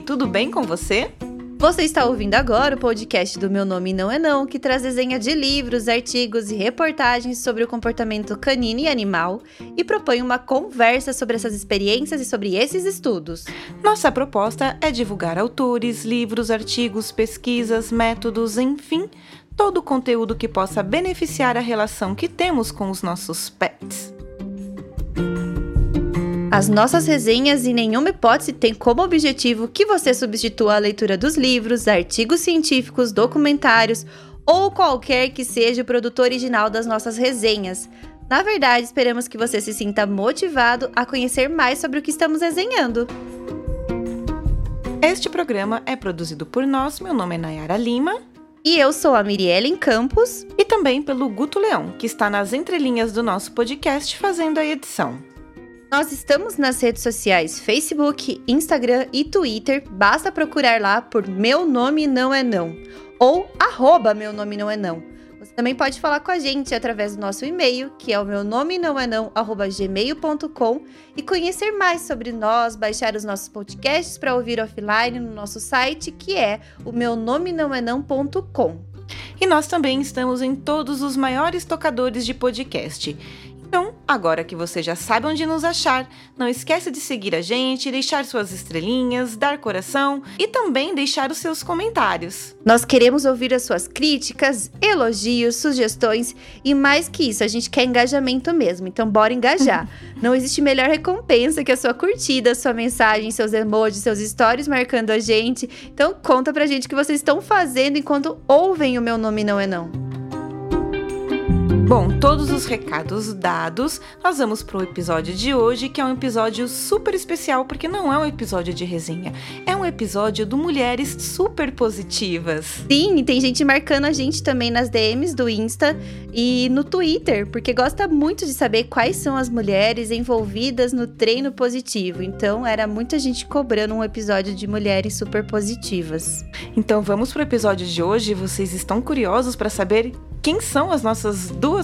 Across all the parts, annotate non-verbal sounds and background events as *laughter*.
tudo bem com você? Você está ouvindo agora o podcast do Meu Nome Não É Não, que traz desenha de livros, artigos e reportagens sobre o comportamento canino e animal e propõe uma conversa sobre essas experiências e sobre esses estudos. Nossa proposta é divulgar autores, livros, artigos, pesquisas, métodos, enfim, todo o conteúdo que possa beneficiar a relação que temos com os nossos pets. As nossas resenhas em nenhuma hipótese têm como objetivo que você substitua a leitura dos livros, artigos científicos, documentários ou qualquer que seja o produto original das nossas resenhas. Na verdade, esperamos que você se sinta motivado a conhecer mais sobre o que estamos resenhando. Este programa é produzido por nós, meu nome é Nayara Lima. E eu sou a Mirielle Campos. E também pelo Guto Leão, que está nas entrelinhas do nosso podcast fazendo a edição. Nós estamos nas redes sociais Facebook, Instagram e Twitter. Basta procurar lá por Meu Nome Não É Não ou arroba Meu Nome Não É Não. Você também pode falar com a gente através do nosso e-mail, que é o meu nome não é não, arroba gmail.com, e conhecer mais sobre nós, baixar os nossos podcasts para ouvir offline no nosso site, que é o meu nome não é não.com. E nós também estamos em todos os maiores tocadores de podcast. Então, agora que você já sabe onde nos achar, não esqueça de seguir a gente, deixar suas estrelinhas, dar coração e também deixar os seus comentários. Nós queremos ouvir as suas críticas, elogios, sugestões e mais que isso, a gente quer engajamento mesmo. Então, bora engajar. *laughs* não existe melhor recompensa que a sua curtida, sua mensagem, seus emojis, seus stories marcando a gente. Então, conta pra gente o que vocês estão fazendo enquanto ouvem o meu nome não é não. Bom, todos os recados dados, nós vamos para o episódio de hoje, que é um episódio super especial, porque não é um episódio de resenha, é um episódio do Mulheres Super Positivas. Sim, e tem gente marcando a gente também nas DMs do Insta e no Twitter, porque gosta muito de saber quais são as mulheres envolvidas no treino positivo. Então, era muita gente cobrando um episódio de mulheres super positivas. Então, vamos para o episódio de hoje. Vocês estão curiosos para saber quem são as nossas duas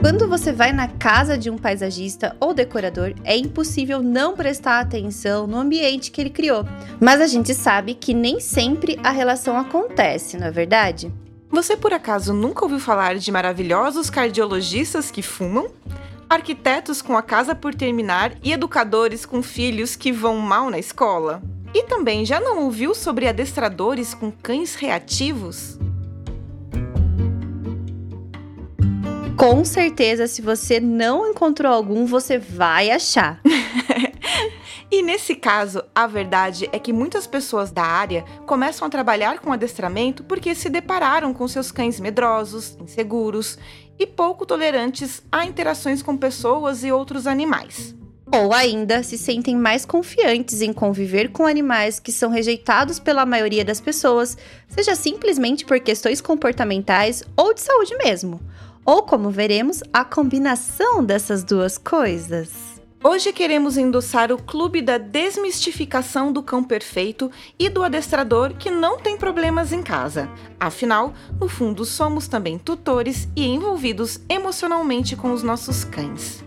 Quando você vai na casa de um paisagista ou decorador, é impossível não prestar atenção no ambiente que ele criou. Mas a gente sabe que nem sempre a relação acontece, não é verdade? Você por acaso nunca ouviu falar de maravilhosos cardiologistas que fumam? Arquitetos com a casa por terminar e educadores com filhos que vão mal na escola? E também já não ouviu sobre adestradores com cães reativos? Com certeza, se você não encontrou algum, você vai achar. *laughs* e nesse caso, a verdade é que muitas pessoas da área começam a trabalhar com adestramento porque se depararam com seus cães medrosos, inseguros e pouco tolerantes a interações com pessoas e outros animais. Ou ainda se sentem mais confiantes em conviver com animais que são rejeitados pela maioria das pessoas, seja simplesmente por questões comportamentais ou de saúde mesmo ou como veremos, a combinação dessas duas coisas. Hoje queremos endossar o clube da desmistificação do cão perfeito e do adestrador que não tem problemas em casa. Afinal, no fundo, somos também tutores e envolvidos emocionalmente com os nossos cães.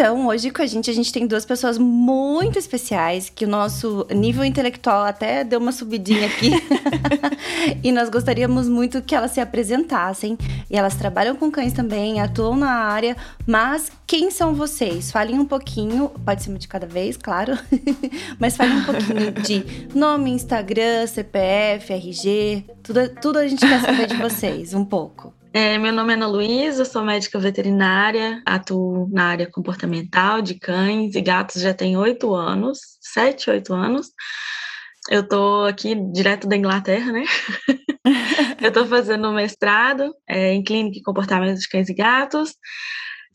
Então, hoje com a gente, a gente tem duas pessoas muito especiais, que o nosso nível intelectual até deu uma subidinha aqui. *laughs* *laughs* e nós gostaríamos muito que elas se apresentassem. E elas trabalham com cães também, atuam na área. Mas quem são vocês? Falem um pouquinho, pode ser uma de cada vez, claro. *laughs* mas falem um pouquinho de nome, Instagram, CPF, RG. Tudo, tudo a gente quer saber de vocês, um pouco. É, meu nome é Ana Luísa, sou médica veterinária, atuo na área comportamental de cães e gatos já tem oito anos, sete, oito anos. Eu estou aqui direto da Inglaterra, né? *laughs* eu estou fazendo um mestrado é, em clínica e comportamento de cães e gatos.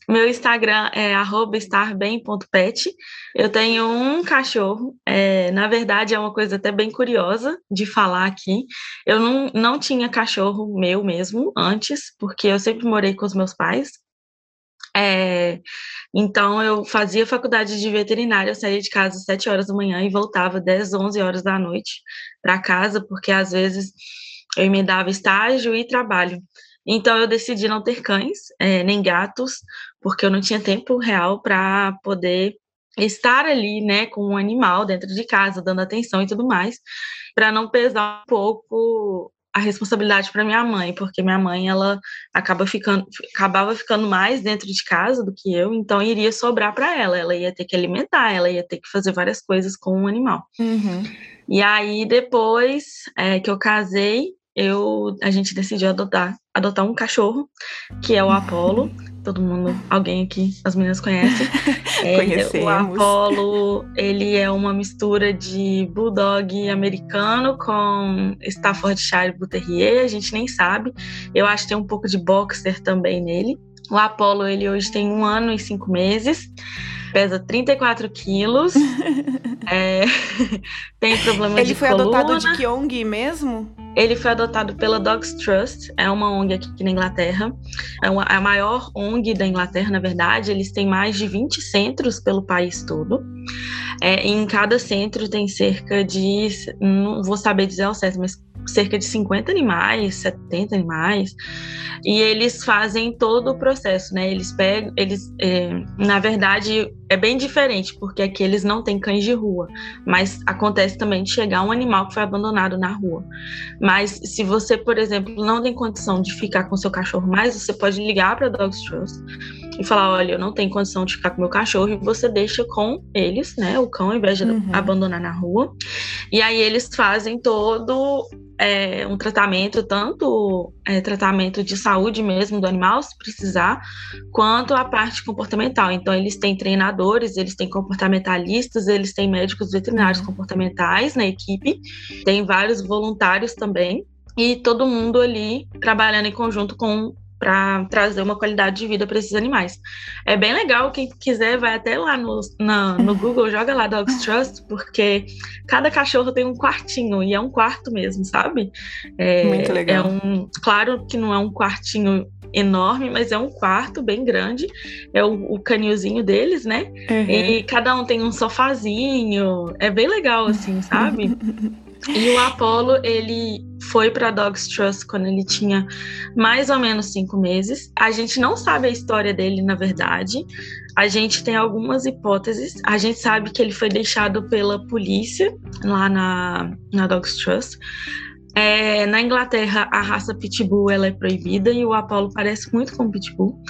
Meu Instagram é estarbem.pet. Eu tenho um cachorro. É, na verdade, é uma coisa até bem curiosa de falar aqui. Eu não, não tinha cachorro meu mesmo antes, porque eu sempre morei com os meus pais. É, então, eu fazia faculdade de veterinária, eu saía de casa às 7 horas da manhã e voltava 10, 11 horas da noite para casa, porque às vezes eu emendava estágio e trabalho. Então, eu decidi não ter cães, é, nem gatos, porque eu não tinha tempo real para poder estar ali, né, com um animal dentro de casa, dando atenção e tudo mais, para não pesar um pouco a responsabilidade para minha mãe, porque minha mãe ela acaba ficando, acabava ficando mais dentro de casa do que eu, então iria sobrar para ela, ela ia ter que alimentar, ela ia ter que fazer várias coisas com o animal. Uhum. E aí depois é, que eu casei, eu a gente decidiu adotar adotar um cachorro que é o Apolo. Todo mundo, alguém aqui, as meninas conhecem. *laughs* É, Conhecemos. O Apollo, ele é uma mistura de Bulldog americano com Staffordshire Bull Terrier, a gente nem sabe. Eu acho que tem um pouco de Boxer também nele. O Apollo, ele hoje tem um ano e cinco meses, pesa 34 quilos, *laughs* é, *laughs* tem problema ele de foi coluna. adotado de que ONG mesmo? Ele foi adotado pela Dogs Trust, é uma ONG aqui na Inglaterra. É uma, a maior ONG da Inglaterra, na verdade. Eles têm mais de 20 centros pelo país todo. É, em cada centro tem cerca de, não vou saber dizer ao certo, mas cerca de 50 animais, 70 animais, e eles fazem todo o processo, né? Eles pegam, eles, é, na verdade, é bem diferente, porque aqui eles não têm cães de rua, mas acontece também de chegar um animal que foi abandonado na rua. Mas se você, por exemplo, não tem condição de ficar com seu cachorro mais, você pode ligar para Dogs Trust e falar, olha, eu não tenho condição de ficar com meu cachorro, e você deixa com eles, né, o cão, ao invés de uhum. abandonar na rua. E aí eles fazem todo é, um tratamento, tanto é, tratamento de saúde mesmo do animal, se precisar, quanto a parte comportamental. Então, eles têm treinadores, eles têm comportamentalistas, eles têm médicos veterinários uhum. comportamentais na equipe, tem vários voluntários também, e todo mundo ali trabalhando em conjunto com para trazer uma qualidade de vida para esses animais. É bem legal, quem quiser vai até lá no, na, no *laughs* Google, joga lá Dogs Trust, porque cada cachorro tem um quartinho, e é um quarto mesmo, sabe? É, Muito legal. É um, claro que não é um quartinho enorme, mas é um quarto bem grande, é o, o canilzinho deles, né? Uhum. E cada um tem um sofazinho, é bem legal, assim, sabe? *laughs* E o Apollo, ele foi para Dogs Trust quando ele tinha mais ou menos cinco meses. A gente não sabe a história dele, na verdade. A gente tem algumas hipóteses. A gente sabe que ele foi deixado pela polícia lá na, na Dogs Trust. É, na Inglaterra, a raça Pitbull ela é proibida e o Apollo parece muito com Pitbull.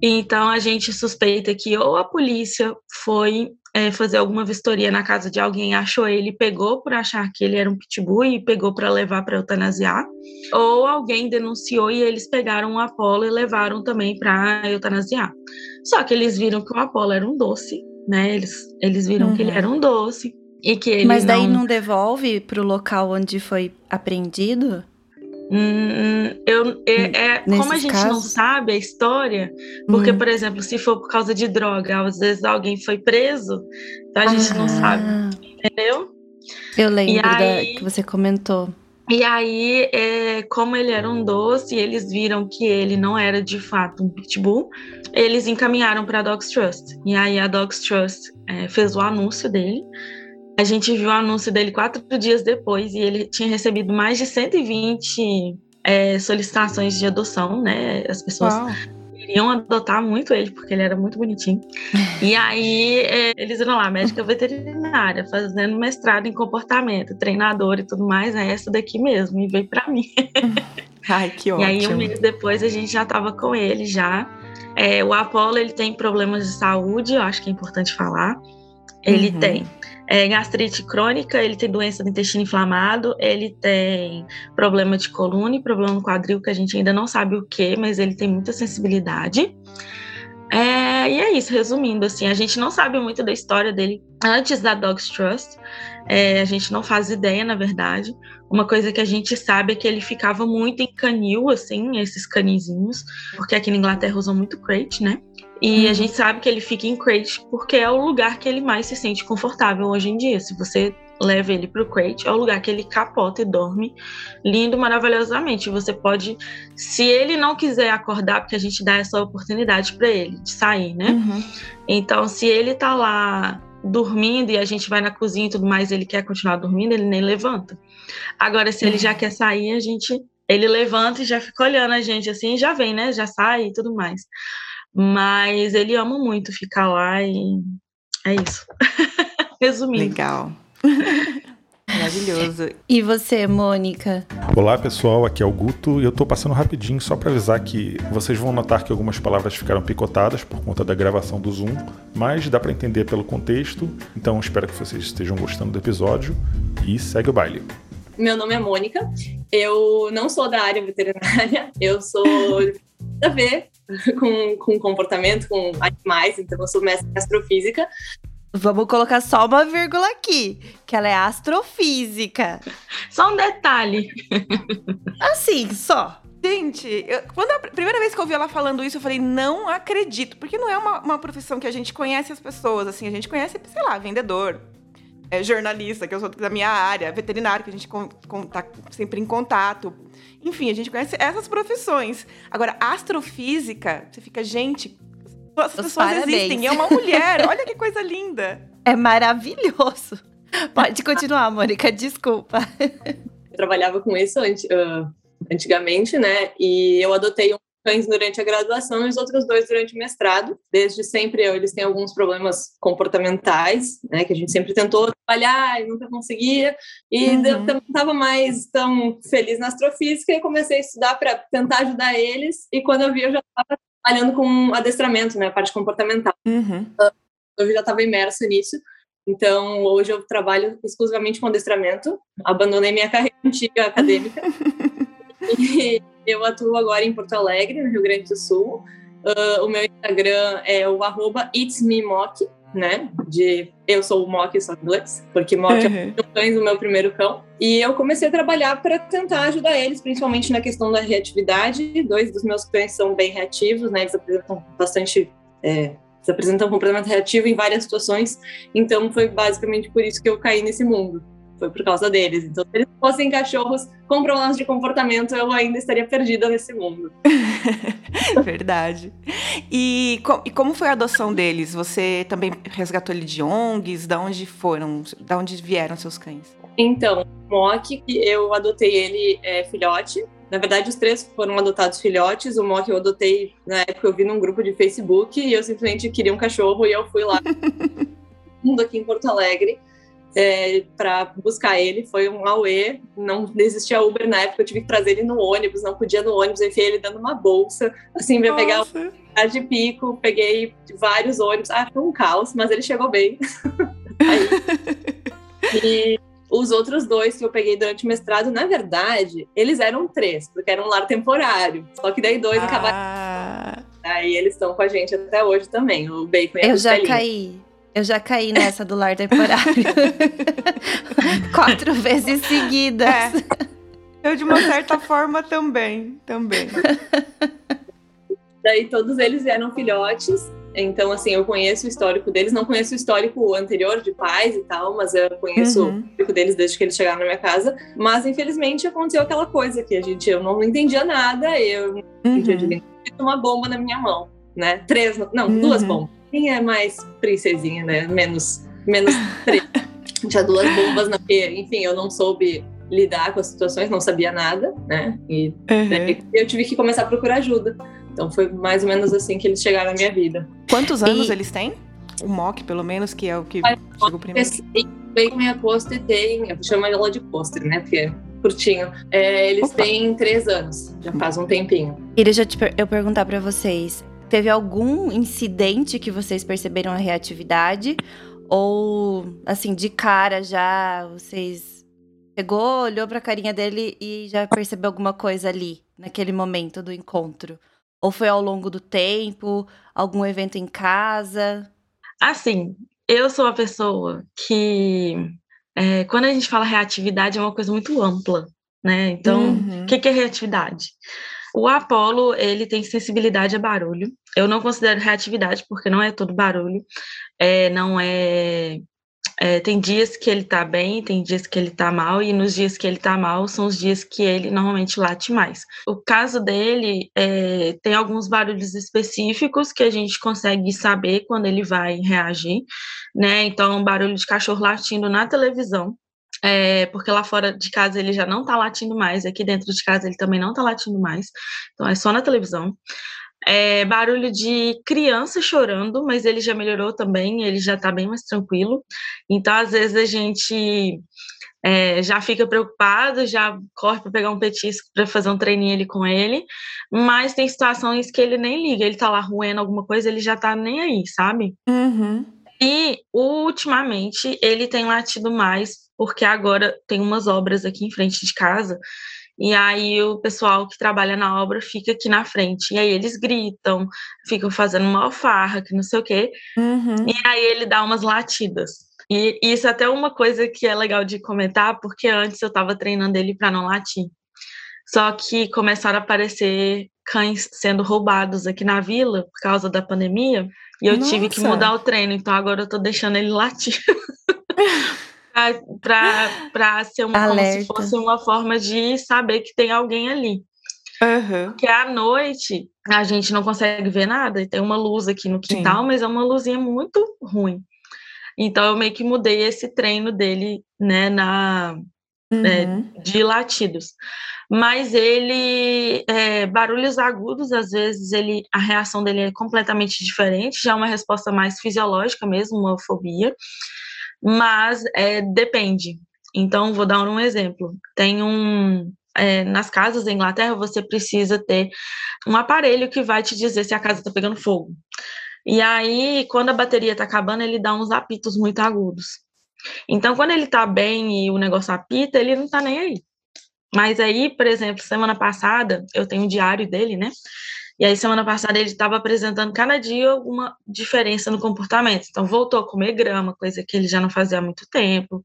Então a gente suspeita que ou a polícia foi é, fazer alguma vistoria na casa de alguém, achou ele, pegou por achar que ele era um pitbull e pegou para levar para eutanasiar, ou alguém denunciou e eles pegaram o Apolo e levaram também para eutanasiar. Só que eles viram que o Apolo era um doce, né? Eles, eles viram uhum. que ele uhum. era um doce e que ele Mas daí não, não devolve para o local onde foi apreendido? Hum, eu, é, é como a gente casos? não sabe a história, porque, hum. por exemplo, se for por causa de droga, às vezes alguém foi preso, então a gente não sabe, ah. entendeu? Eu lembro aí, da, que você comentou. E aí, é, como ele era um doce, eles viram que ele não era de fato um pitbull, eles encaminharam para a Dogs Trust. E aí a Dogs Trust é, fez o anúncio dele a gente viu o anúncio dele quatro dias depois e ele tinha recebido mais de 120 é, solicitações de adoção, né? As pessoas Uau. queriam adotar muito ele, porque ele era muito bonitinho. e aí é, eles viram lá, médica veterinária, fazendo mestrado em comportamento, treinador e tudo mais, é essa daqui mesmo, e veio para mim. *laughs* Ai, que ótimo. E aí um mês depois a gente já estava com ele já. É, o Apolo ele tem problemas de saúde, eu acho que é importante falar. Ele uhum. tem é, gastrite crônica, ele tem doença do intestino inflamado, ele tem problema de coluna e problema no quadril, que a gente ainda não sabe o que, mas ele tem muita sensibilidade. É, e é isso, resumindo, assim, a gente não sabe muito da história dele antes da Dogs Trust, é, a gente não faz ideia, na verdade. Uma coisa que a gente sabe é que ele ficava muito em canil, assim, esses canizinhos, porque aqui na Inglaterra usam muito crate, né? E a uhum. gente sabe que ele fica em crate porque é o lugar que ele mais se sente confortável hoje em dia. Se você leva ele para o crate, é o lugar que ele capota e dorme lindo, maravilhosamente. Você pode, se ele não quiser acordar, porque a gente dá essa oportunidade para ele de sair, né? Uhum. Então, se ele tá lá dormindo e a gente vai na cozinha e tudo mais, ele quer continuar dormindo, ele nem levanta. Agora, se ele já uhum. quer sair, a gente ele levanta e já fica olhando a gente assim, já vem, né? Já sai e tudo mais. Mas ele ama muito ficar lá e é isso. *laughs* Resumindo. Legal. *laughs* Maravilhoso. E você, Mônica? Olá, pessoal. Aqui é o Guto e eu tô passando rapidinho só para avisar que vocês vão notar que algumas palavras ficaram picotadas por conta da gravação do Zoom, mas dá para entender pelo contexto. Então espero que vocês estejam gostando do episódio e segue o baile. Meu nome é Mônica. Eu não sou da área veterinária, eu sou a ver *laughs* com, com comportamento, com animais, então eu sou mestre em astrofísica. Vamos colocar só uma vírgula aqui, que ela é astrofísica. Só um detalhe. Assim, só. Gente, eu, quando a primeira vez que eu ouvi ela falando isso, eu falei, não acredito. Porque não é uma, uma profissão que a gente conhece as pessoas, assim, a gente conhece, sei lá, vendedor, é, jornalista, que eu sou da minha área, veterinário, que a gente está sempre em contato. Enfim, a gente conhece essas profissões. Agora, astrofísica, você fica, gente, as pessoas parabéns. existem, é uma mulher, olha que coisa linda. É maravilhoso. Pode continuar, Mônica, desculpa. Eu trabalhava com isso antigamente, né? E eu adotei um durante a graduação e os outros dois durante o mestrado. Desde sempre eles têm alguns problemas comportamentais, né, que a gente sempre tentou trabalhar e nunca conseguia. E uhum. eu não estava mais tão feliz na astrofísica e comecei a estudar para tentar ajudar eles. E quando eu vi, eu já estava trabalhando com adestramento, né, a parte comportamental. Uhum. Eu já estava imerso nisso. Então, hoje eu trabalho exclusivamente com adestramento. Abandonei minha carreira antiga acadêmica. *laughs* e *laughs* eu atuo agora em Porto Alegre, no Rio Grande do Sul. Uh, o meu Instagram é o arroba itsmemock, né? De eu sou o Mock só inglês, porque Mock uhum. é o cães do meu primeiro cão. E eu comecei a trabalhar para tentar ajudar eles, principalmente na questão da reatividade. Dois dos meus cães são bem reativos, né? Eles apresentam bastante. É, eles apresentam comportamento reativo em várias situações. Então foi basicamente por isso que eu caí nesse mundo foi por causa deles. Então, se eles fossem cachorros com problemas de comportamento, eu ainda estaria perdida nesse mundo. *laughs* Verdade. E, e, como foi a adoção deles? Você também resgatou ele de ONGs? Da onde foram? Da onde vieram seus cães? Então, Mock, eu adotei ele é, filhote. Na verdade, os três foram adotados filhotes. O Mock eu adotei na época, eu vi num grupo de Facebook e eu simplesmente queria um cachorro e eu fui lá. *laughs* mundo aqui em Porto Alegre é, para buscar ele. Foi um auê, não existia Uber na época, eu tive que trazer ele no ônibus, não podia no ônibus, eu enfiei ele dando uma bolsa, assim, para pegar o de pico, peguei vários ônibus. Ah, foi um caos, mas ele chegou bem. *laughs* e os outros dois que eu peguei durante o mestrado, na verdade, eles eram três, porque era um lar temporário. Só que daí dois ah. acabaram. Aí eles estão com a gente até hoje também, o Bacon e a Eu já caí. Eu já caí nessa do lar temporário. *laughs* Quatro vezes seguidas. É. Eu, de uma certa forma, também. Também. Daí todos eles eram filhotes. Então, assim, eu conheço o histórico deles. Não conheço o histórico anterior de pais e tal, mas eu conheço uhum. o histórico deles desde que eles chegaram na minha casa. Mas, infelizmente, aconteceu aquela coisa que a gente, eu não entendia nada. Eu uhum. entendi uma bomba na minha mão, né? Três, não, uhum. duas bombas quem é mais princesinha, né? Menos, menos *laughs* Tinha duas bombas na P. Enfim, eu não soube lidar com as situações, não sabia nada, né? E uhum. eu tive que começar a procurar ajuda. Então foi mais ou menos assim que eles chegaram na minha vida. Quantos anos e... eles têm? O Mock, pelo menos, que é o que chegou primeiro. Bem com minha pôster tem, eu chamo ela de pôster, né? Porque é curtinho. É, eles Opa. têm três anos, já faz um tempinho. Queria já te per eu perguntar para vocês, Teve algum incidente que vocês perceberam a reatividade? Ou, assim, de cara já vocês chegou, olhou pra carinha dele e já percebeu alguma coisa ali, naquele momento do encontro? Ou foi ao longo do tempo, algum evento em casa? Assim, eu sou uma pessoa que, é, quando a gente fala reatividade, é uma coisa muito ampla, né? Então, o uhum. que, que é reatividade? O Apollo, ele tem sensibilidade a barulho. eu não considero reatividade, porque não é todo barulho, é, não é é, tem dias que ele tá bem, tem dias que ele tá mal, e nos dias que ele tá mal são os dias que ele normalmente late mais. O caso dele é, tem alguns barulhos específicos que a gente consegue saber quando ele vai reagir, né? Então, barulho de cachorro latindo na televisão, é, porque lá fora de casa ele já não tá latindo mais, aqui dentro de casa ele também não tá latindo mais, então é só na televisão. É, barulho de criança chorando, mas ele já melhorou também, ele já está bem mais tranquilo. Então, às vezes, a gente é, já fica preocupado, já corre para pegar um petisco para fazer um treininho ali com ele, mas tem situações que ele nem liga, ele está lá roendo alguma coisa, ele já está nem aí, sabe? Uhum. E ultimamente ele tem latido mais, porque agora tem umas obras aqui em frente de casa e aí o pessoal que trabalha na obra fica aqui na frente. E aí eles gritam, ficam fazendo uma alfarra, que não sei o quê. Uhum. E aí ele dá umas latidas. E isso é até uma coisa que é legal de comentar, porque antes eu estava treinando ele para não latir. Só que começaram a aparecer cães sendo roubados aqui na vila por causa da pandemia, e eu Nossa. tive que mudar o treino, então agora eu tô deixando ele latir. *laughs* para ser uma, como se fosse uma forma de saber que tem alguém ali. Uhum. Porque à noite a gente não consegue ver nada, e tem uma luz aqui no quintal, Sim. mas é uma luzinha muito ruim. Então eu meio que mudei esse treino dele, né, na né, uhum. é, de latidos. Mas ele é, barulhos agudos, às vezes ele a reação dele é completamente diferente, já é uma resposta mais fisiológica mesmo, uma fobia mas é, depende. Então, vou dar um exemplo. Tem um. É, nas casas da Inglaterra, você precisa ter um aparelho que vai te dizer se a casa está pegando fogo. E aí, quando a bateria está acabando, ele dá uns apitos muito agudos. Então, quando ele está bem e o negócio apita, ele não está nem aí. Mas aí, por exemplo, semana passada, eu tenho um diário dele, né? E aí, semana passada, ele estava apresentando cada dia alguma diferença no comportamento. Então, voltou a comer grama, coisa que ele já não fazia há muito tempo.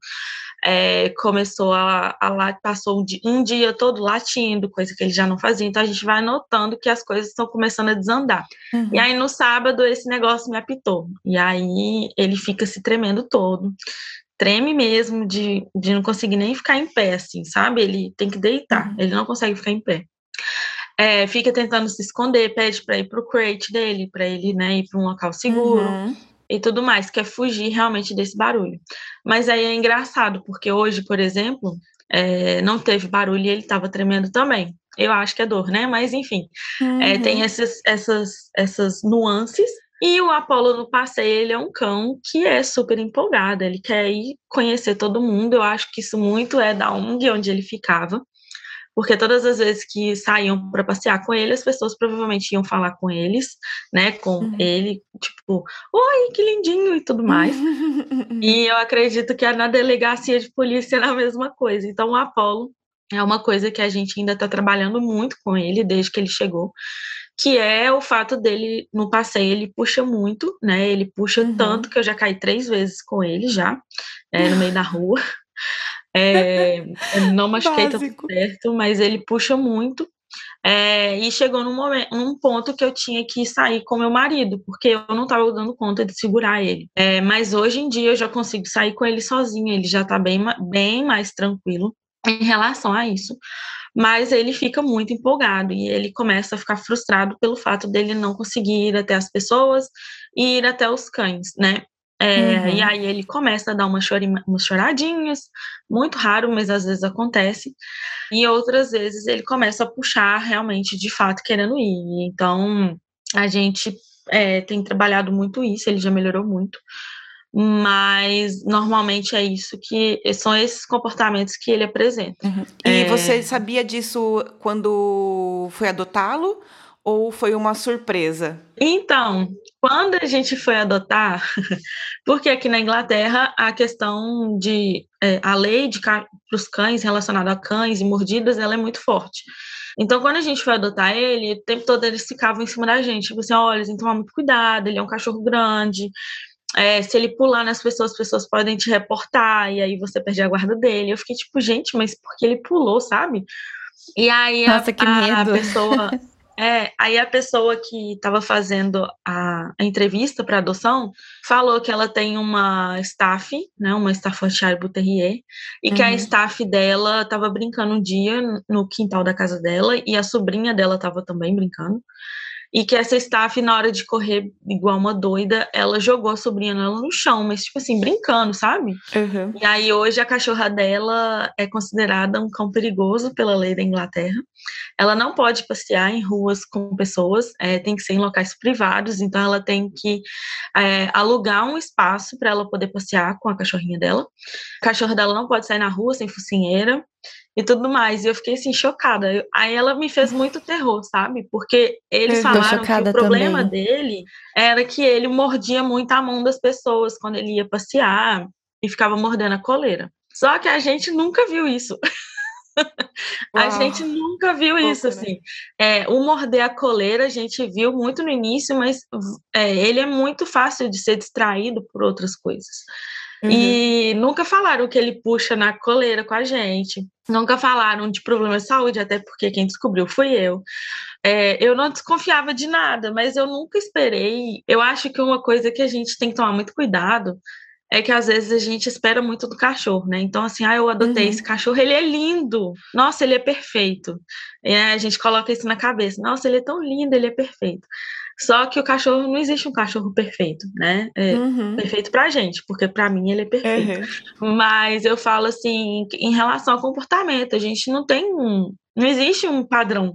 É, começou a, a passou um dia, todo latindo, coisa que ele já não fazia. Então, a gente vai notando que as coisas estão começando a desandar. Uhum. E aí, no sábado, esse negócio me apitou. E aí, ele fica se tremendo todo treme mesmo de, de não conseguir nem ficar em pé, assim, sabe? Ele tem que deitar, uhum. ele não consegue ficar em pé é, fica tentando se esconder, pede para ir para o crate dele, para ele né, ir para um local seguro uhum. e tudo mais, quer fugir realmente desse barulho. Mas aí é engraçado, porque hoje, por exemplo, é, não teve barulho e ele estava tremendo também. Eu acho que é dor, né? Mas enfim, uhum. é, tem essas, essas, essas nuances. E o Apolo no passeio, ele é um cão que é super empolgado, ele quer ir conhecer todo mundo. Eu acho que isso muito é da ONG onde ele ficava porque todas as vezes que saíam para passear com ele, as pessoas provavelmente iam falar com eles, né, com uhum. ele, tipo, oi, que lindinho e tudo mais. *laughs* e eu acredito que na delegacia de polícia *laughs* é a mesma coisa. Então, o Apolo é uma coisa que a gente ainda está trabalhando muito com ele desde que ele chegou, que é o fato dele no passeio ele puxa muito, né? Ele puxa uhum. tanto que eu já caí três vezes com ele já é, no meio da rua. É, não *laughs* machuquei tanto certo, mas ele puxa muito. É, e chegou num, momento, num ponto que eu tinha que sair com meu marido, porque eu não estava dando conta de segurar ele. É, mas hoje em dia eu já consigo sair com ele sozinho, ele já está bem, bem mais tranquilo em relação a isso. Mas ele fica muito empolgado e ele começa a ficar frustrado pelo fato dele não conseguir ir até as pessoas e ir até os cães, né? É, uhum. E aí ele começa a dar umas, umas choradinhas, muito raro, mas às vezes acontece. E outras vezes ele começa a puxar realmente, de fato, querendo ir. Então a gente é, tem trabalhado muito isso, ele já melhorou muito. Mas normalmente é isso que são esses comportamentos que ele apresenta. Uhum. E é... você sabia disso quando foi adotá-lo? Ou foi uma surpresa? Então, quando a gente foi adotar, *laughs* porque aqui na Inglaterra a questão de é, a lei de para os cães relacionada a cães e mordidas, ela é muito forte. Então, quando a gente foi adotar ele, o tempo todo eles ficavam em cima da gente, tipo assim, olha, tem que tomar muito cuidado, ele é um cachorro grande, é, se ele pular nas pessoas, as pessoas podem te reportar, e aí você perde a guarda dele. Eu fiquei tipo, gente, mas por que ele pulou, sabe? E aí Nossa, a, a, a pessoa *laughs* É, aí a pessoa que estava fazendo a, a entrevista para adoção falou que ela tem uma staff, né, uma Staffordshire Bull Terrier, e uhum. que a uhum. staff dela estava brincando um dia no quintal da casa dela e a sobrinha dela estava também brincando e que essa staff, na hora de correr igual uma doida, ela jogou a sobrinha dela no chão, mas tipo assim, brincando, sabe? Uhum. E aí hoje a cachorra dela é considerada um cão perigoso pela lei da Inglaterra. Ela não pode passear em ruas com pessoas, é, tem que ser em locais privados, então ela tem que é, alugar um espaço para ela poder passear com a cachorrinha dela. A cachorra dela não pode sair na rua sem focinheira e tudo mais. E eu fiquei assim, chocada. Aí ela me fez muito terror, sabe? Porque eles eu falaram que o problema também. dele era que ele mordia muito a mão das pessoas quando ele ia passear e ficava mordendo a coleira. Só que a gente nunca viu isso. *laughs* a gente nunca viu Pouco, isso, né? assim. Né? É, o morder a coleira a gente viu muito no início, mas é, ele é muito fácil de ser distraído por outras coisas. Uhum. E nunca falaram que ele puxa na coleira com a gente. Nunca falaram de problema de saúde, até porque quem descobriu fui eu. É, eu não desconfiava de nada, mas eu nunca esperei. Eu acho que uma coisa que a gente tem que tomar muito cuidado é que às vezes a gente espera muito do cachorro, né? Então, assim, ah, eu adotei uhum. esse cachorro, ele é lindo. Nossa, ele é perfeito. E a gente coloca isso na cabeça. Nossa, ele é tão lindo, ele é perfeito. Só que o cachorro não existe um cachorro perfeito, né? É uhum. Perfeito pra gente, porque pra mim ele é perfeito. Uhum. Mas eu falo assim, em relação ao comportamento, a gente não tem um. Não existe um padrão,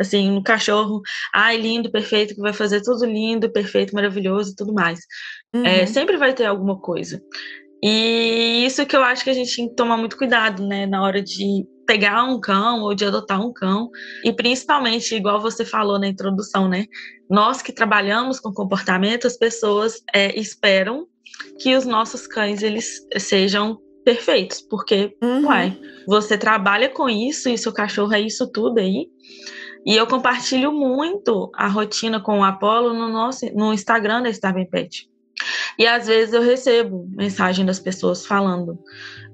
assim, um cachorro, ai, lindo, perfeito, que vai fazer tudo lindo, perfeito, maravilhoso e tudo mais. É, uhum. É, sempre vai ter alguma coisa. E isso que eu acho que a gente tem que tomar muito cuidado, né, na hora de pegar um cão ou de adotar um cão. E principalmente, igual você falou na introdução, né? Nós que trabalhamos com comportamento, as pessoas é, esperam que os nossos cães eles sejam perfeitos, porque, uhum. uai, você trabalha com isso e seu cachorro é isso tudo aí. E eu compartilho muito a rotina com o Apolo no nosso no Instagram da Starving Pet. E às vezes eu recebo mensagem das pessoas falando: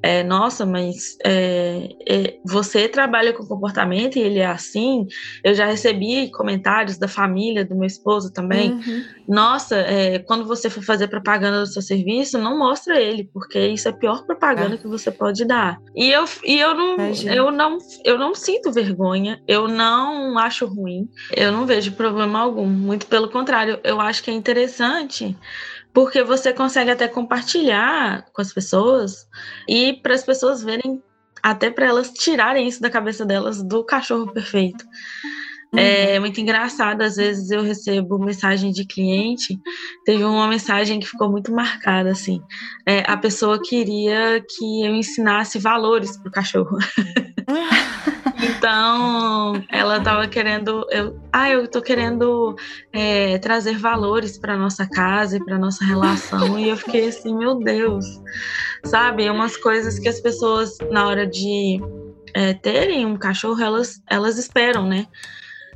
é, Nossa, mas é, é, você trabalha com comportamento e ele é assim. Eu já recebi comentários da família do meu esposo também. Uhum. Nossa, é, quando você for fazer propaganda do seu serviço, não mostra ele, porque isso é a pior propaganda é. que você pode dar. E eu, e eu, não, eu, não, eu não sinto vergonha, eu não acho ruim, eu não vejo problema algum. Muito pelo contrário, eu acho que é interessante porque você consegue até compartilhar com as pessoas e para as pessoas verem, até para elas tirarem isso da cabeça delas do cachorro perfeito. É uhum. muito engraçado, às vezes eu recebo mensagem de cliente, teve uma mensagem que ficou muito marcada, assim, é, a pessoa queria que eu ensinasse valores para o cachorro. *laughs* Então, ela estava querendo, eu, ah, eu estou querendo é, trazer valores para nossa casa e para nossa relação. E eu fiquei assim, meu Deus, sabe? Umas coisas que as pessoas na hora de é, terem um cachorro, elas, elas esperam, né?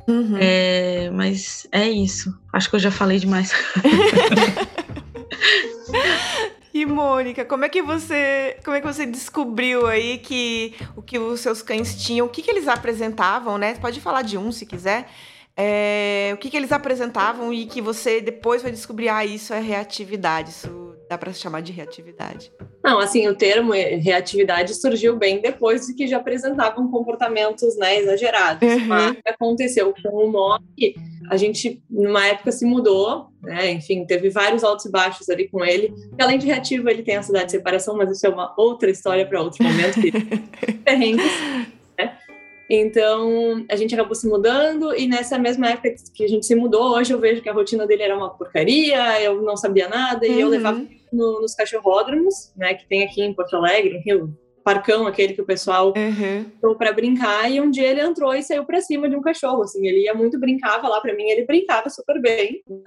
Uhum. É, mas é isso. Acho que eu já falei demais. *laughs* E Mônica, como é que você, como é que você descobriu aí que o que os seus cães tinham, o que, que eles apresentavam, né? Pode falar de um se quiser. É, o que, que eles apresentavam e que você depois foi descobrir, ah, isso é reatividade, isso dá para chamar de reatividade? Não, assim, o termo reatividade surgiu bem depois de que já apresentavam comportamentos né, exagerados. Uhum. Mas aconteceu com o Mock, a gente, numa época, se mudou, né? Enfim, teve vários altos e baixos ali com ele. E, além de reativo, ele tem a cidade de separação, mas isso é uma outra história para outro momento. Que... *laughs* perrengues. Né? Então, a gente acabou se mudando, e nessa mesma época que a gente se mudou, hoje eu vejo que a rotina dele era uma porcaria, eu não sabia nada, uhum. e eu uhum. levava no, nos cachorródromos, né, que tem aqui em Porto Alegre, Rio, parcão, aquele que o pessoal uhum. para brincar, e um dia ele entrou e saiu para cima de um cachorro, assim, ele ia muito, brincava lá para mim, ele brincava super bem, uhum.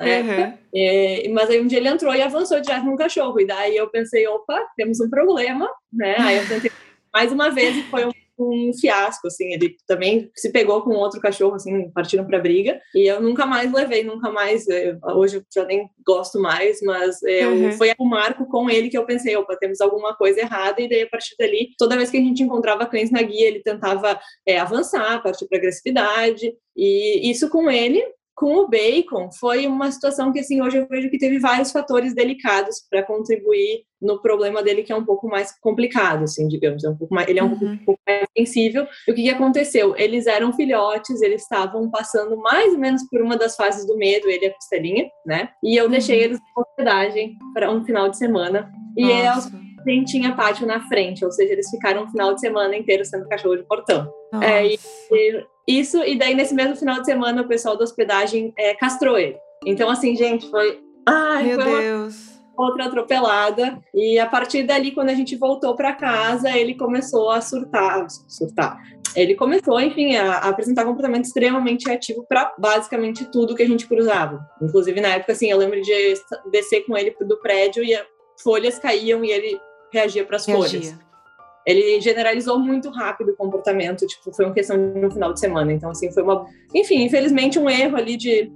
é, mas aí um dia ele entrou e avançou direto no cachorro, e daí eu pensei, opa, temos um problema, né, aí eu tentei mais uma vez e foi um um fiasco, assim, ele também se pegou com outro cachorro, assim, partiram pra briga, e eu nunca mais levei, nunca mais, eh, hoje eu já nem gosto mais, mas eu, uhum. foi o marco com ele que eu pensei, opa, temos alguma coisa errada, e daí a partir dali, toda vez que a gente encontrava cães na guia, ele tentava é, avançar, partir para agressividade, e isso com ele com o bacon, foi uma situação que, assim, hoje eu vejo que teve vários fatores delicados para contribuir no problema dele, que é um pouco mais complicado, assim, digamos. É um pouco mais, ele é um, uhum. pouco mais sensível. E o que, que aconteceu? Eles eram filhotes, eles estavam passando mais ou menos por uma das fases do medo, ele e a costelinha, né? E eu uhum. deixei eles em hospedagem para um final de semana. E eles tinha pátio na frente, ou seja, eles ficaram um final de semana inteiro sendo cachorro de portão. É, e isso, e daí nesse mesmo final de semana o pessoal da hospedagem é, castrou ele. Então, assim, gente, foi. Ai, Meu foi Deus. Outra atropelada. E a partir dali, quando a gente voltou para casa, ele começou a surtar. Surtar. Ele começou, enfim, a, a apresentar comportamento extremamente ativo para basicamente tudo que a gente cruzava. Inclusive, na época, assim, eu lembro de descer com ele do prédio e folhas caíam e ele reagia para as folhas ele generalizou muito rápido o comportamento, tipo, foi uma questão de um final de semana. Então, assim, foi uma. Enfim, infelizmente, um erro ali de,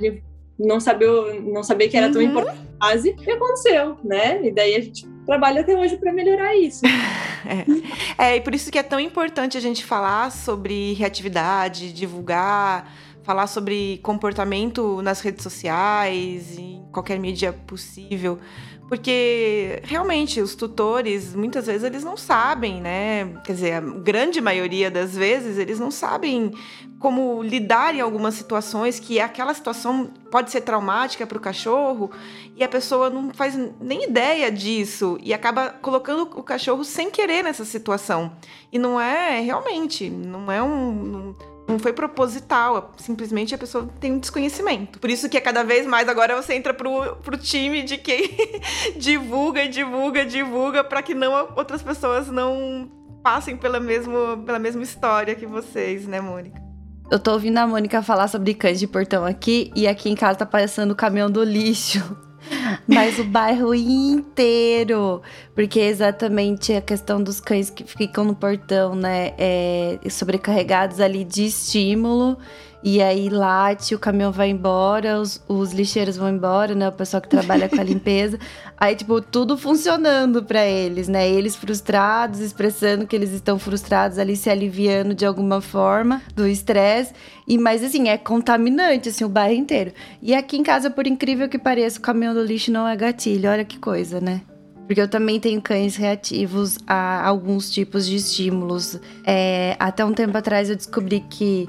de não saber, não saber que era tão uhum. importante a fase, e aconteceu, né? E daí a gente trabalha até hoje para melhorar isso. *laughs* é. é, e por isso que é tão importante a gente falar sobre reatividade, divulgar, falar sobre comportamento nas redes sociais, em qualquer mídia possível porque realmente os tutores, muitas vezes, eles não sabem, né? Quer dizer, a grande maioria das vezes, eles não sabem como lidar em algumas situações que aquela situação pode ser traumática para o cachorro e a pessoa não faz nem ideia disso e acaba colocando o cachorro sem querer nessa situação. E não é realmente, não é um. Não foi proposital, simplesmente a pessoa tem um desconhecimento. Por isso que é cada vez mais agora você entra pro, pro time de quem *laughs* divulga, divulga, divulga, para que não outras pessoas não passem pela, mesmo, pela mesma história que vocês, né, Mônica? Eu tô ouvindo a Mônica falar sobre cães de portão aqui e aqui em casa tá passando o caminhão do lixo. Mas o bairro inteiro. Porque exatamente a questão dos cães que ficam no portão, né? É, sobrecarregados ali de estímulo. E aí late, o caminhão vai embora, os, os lixeiros vão embora, né? O pessoal que trabalha com a *laughs* limpeza. Aí, tipo, tudo funcionando para eles, né? Eles frustrados, expressando que eles estão frustrados ali, se aliviando de alguma forma do estresse. E, mas assim, é contaminante, assim, o bairro inteiro. E aqui em casa, por incrível que pareça, o caminhão do lixo não é gatilho. Olha que coisa, né? Porque eu também tenho cães reativos a alguns tipos de estímulos. É, até um tempo atrás eu descobri que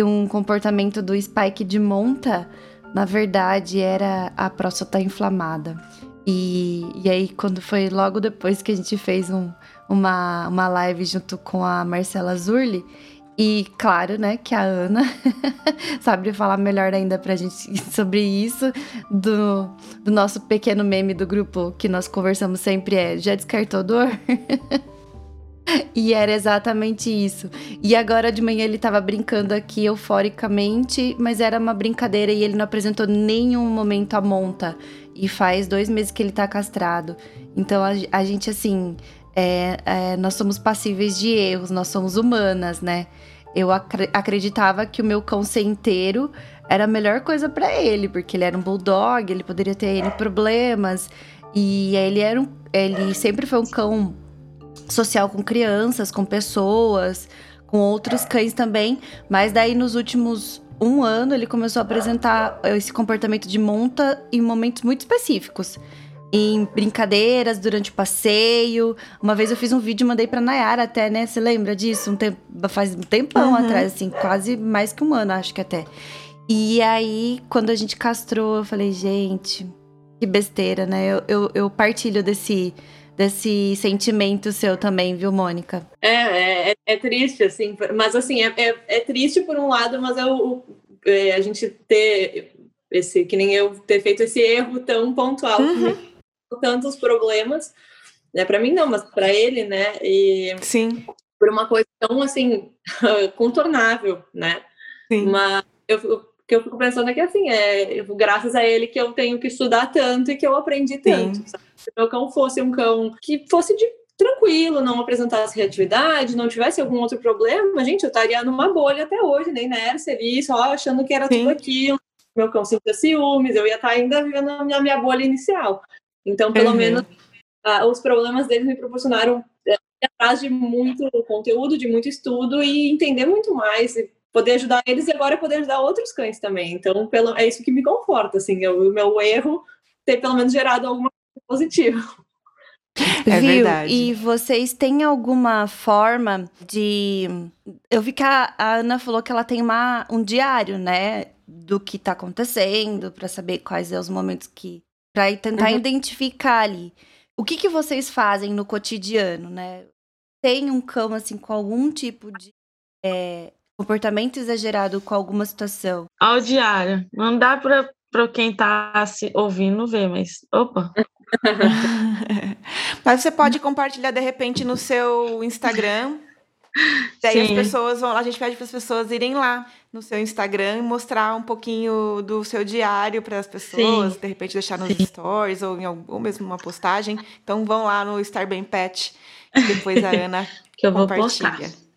que um comportamento do spike de monta, na verdade, era a próstata inflamada. E, e aí, quando foi logo depois que a gente fez um, uma, uma live junto com a Marcela Zurli, e claro, né, que a Ana *laughs* sabe falar melhor ainda pra gente *laughs* sobre isso, do, do nosso pequeno meme do grupo que nós conversamos sempre é: já descartou dor? *laughs* *laughs* E era exatamente isso. E agora de manhã ele tava brincando aqui euforicamente, mas era uma brincadeira e ele não apresentou nenhum momento a monta. E faz dois meses que ele tá castrado. Então a, a gente, assim, é, é, nós somos passíveis de erros, nós somos humanas, né? Eu acre acreditava que o meu cão ser inteiro era a melhor coisa para ele, porque ele era um bulldog, ele poderia ter N problemas. E ele era um, ele sempre foi um cão social com crianças, com pessoas, com outros cães também. Mas daí nos últimos um ano ele começou a apresentar esse comportamento de monta em momentos muito específicos. Em brincadeiras, durante o passeio. Uma vez eu fiz um vídeo e mandei pra Nayara até, né? Você lembra disso? Um tempo, faz um tempão uhum. atrás, assim, quase mais que um ano, acho que até. E aí, quando a gente castrou, eu falei, gente, que besteira, né? Eu, eu, eu partilho desse, desse sentimento seu também, viu, Mônica? É, é, é triste, assim, mas assim, é, é, é, triste por um lado, mas é o, é, a gente ter esse, que nem eu, ter feito esse erro tão pontual, uhum. tantos problemas, né, para mim não, mas para ele, né, e Sim. por uma coisa tão, assim, *laughs* contornável, né, Sim. mas eu, que eu fico pensando é que assim, é graças a ele que eu tenho que estudar tanto e que eu aprendi tanto. Se meu cão fosse um cão que fosse de tranquilo, não apresentasse reatividade, não tivesse algum outro problema, gente, eu estaria numa bolha até hoje, nem inércia ali, só achando que era Sim. tudo aquilo. Meu cão sentia ciúmes, eu ia estar ainda vivendo na minha bolha inicial. Então, pelo uhum. menos, ah, os problemas deles me proporcionaram é, atrás de muito conteúdo, de muito estudo e entender muito mais, e poder ajudar eles e agora poder ajudar outros cães também. Então, pelo, é isso que me conforta, assim, o meu erro ter pelo menos gerado alguma coisa positiva. É Viu? verdade. E vocês têm alguma forma de. Eu vi que a Ana falou que ela tem uma, um diário, né? Do que tá acontecendo, para saber quais são os momentos que. Pra tentar uhum. identificar ali. O que, que vocês fazem no cotidiano, né? Tem um cão, assim, com algum tipo de é, comportamento exagerado com alguma situação? Ao diário. Não dá pra, pra quem tá se ouvindo ver, mas. Opa! *laughs* *laughs* Mas você pode compartilhar de repente no seu Instagram. Daí Sim. as pessoas vão, a gente pede para as pessoas irem lá no seu Instagram e mostrar um pouquinho do seu diário para as pessoas, Sim. de repente deixar nos Sim. stories ou, em algum, ou mesmo uma postagem. Então vão lá no Star Bem Pet e depois a Ana *laughs* que eu compartilha. Vou postar.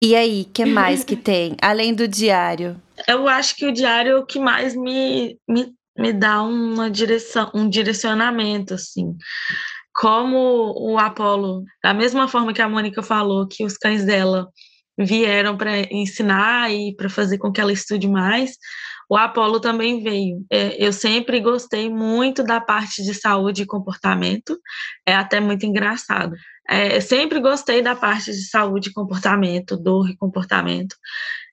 E aí, que mais que tem além do diário? Eu acho que o diário é o que mais me, me me dá uma direção, um direcionamento, assim. Como o Apolo, da mesma forma que a Mônica falou, que os cães dela vieram para ensinar e para fazer com que ela estude mais, o Apolo também veio. É, eu sempre gostei muito da parte de saúde e comportamento, é até muito engraçado. É, sempre gostei da parte de saúde e comportamento, dor e comportamento.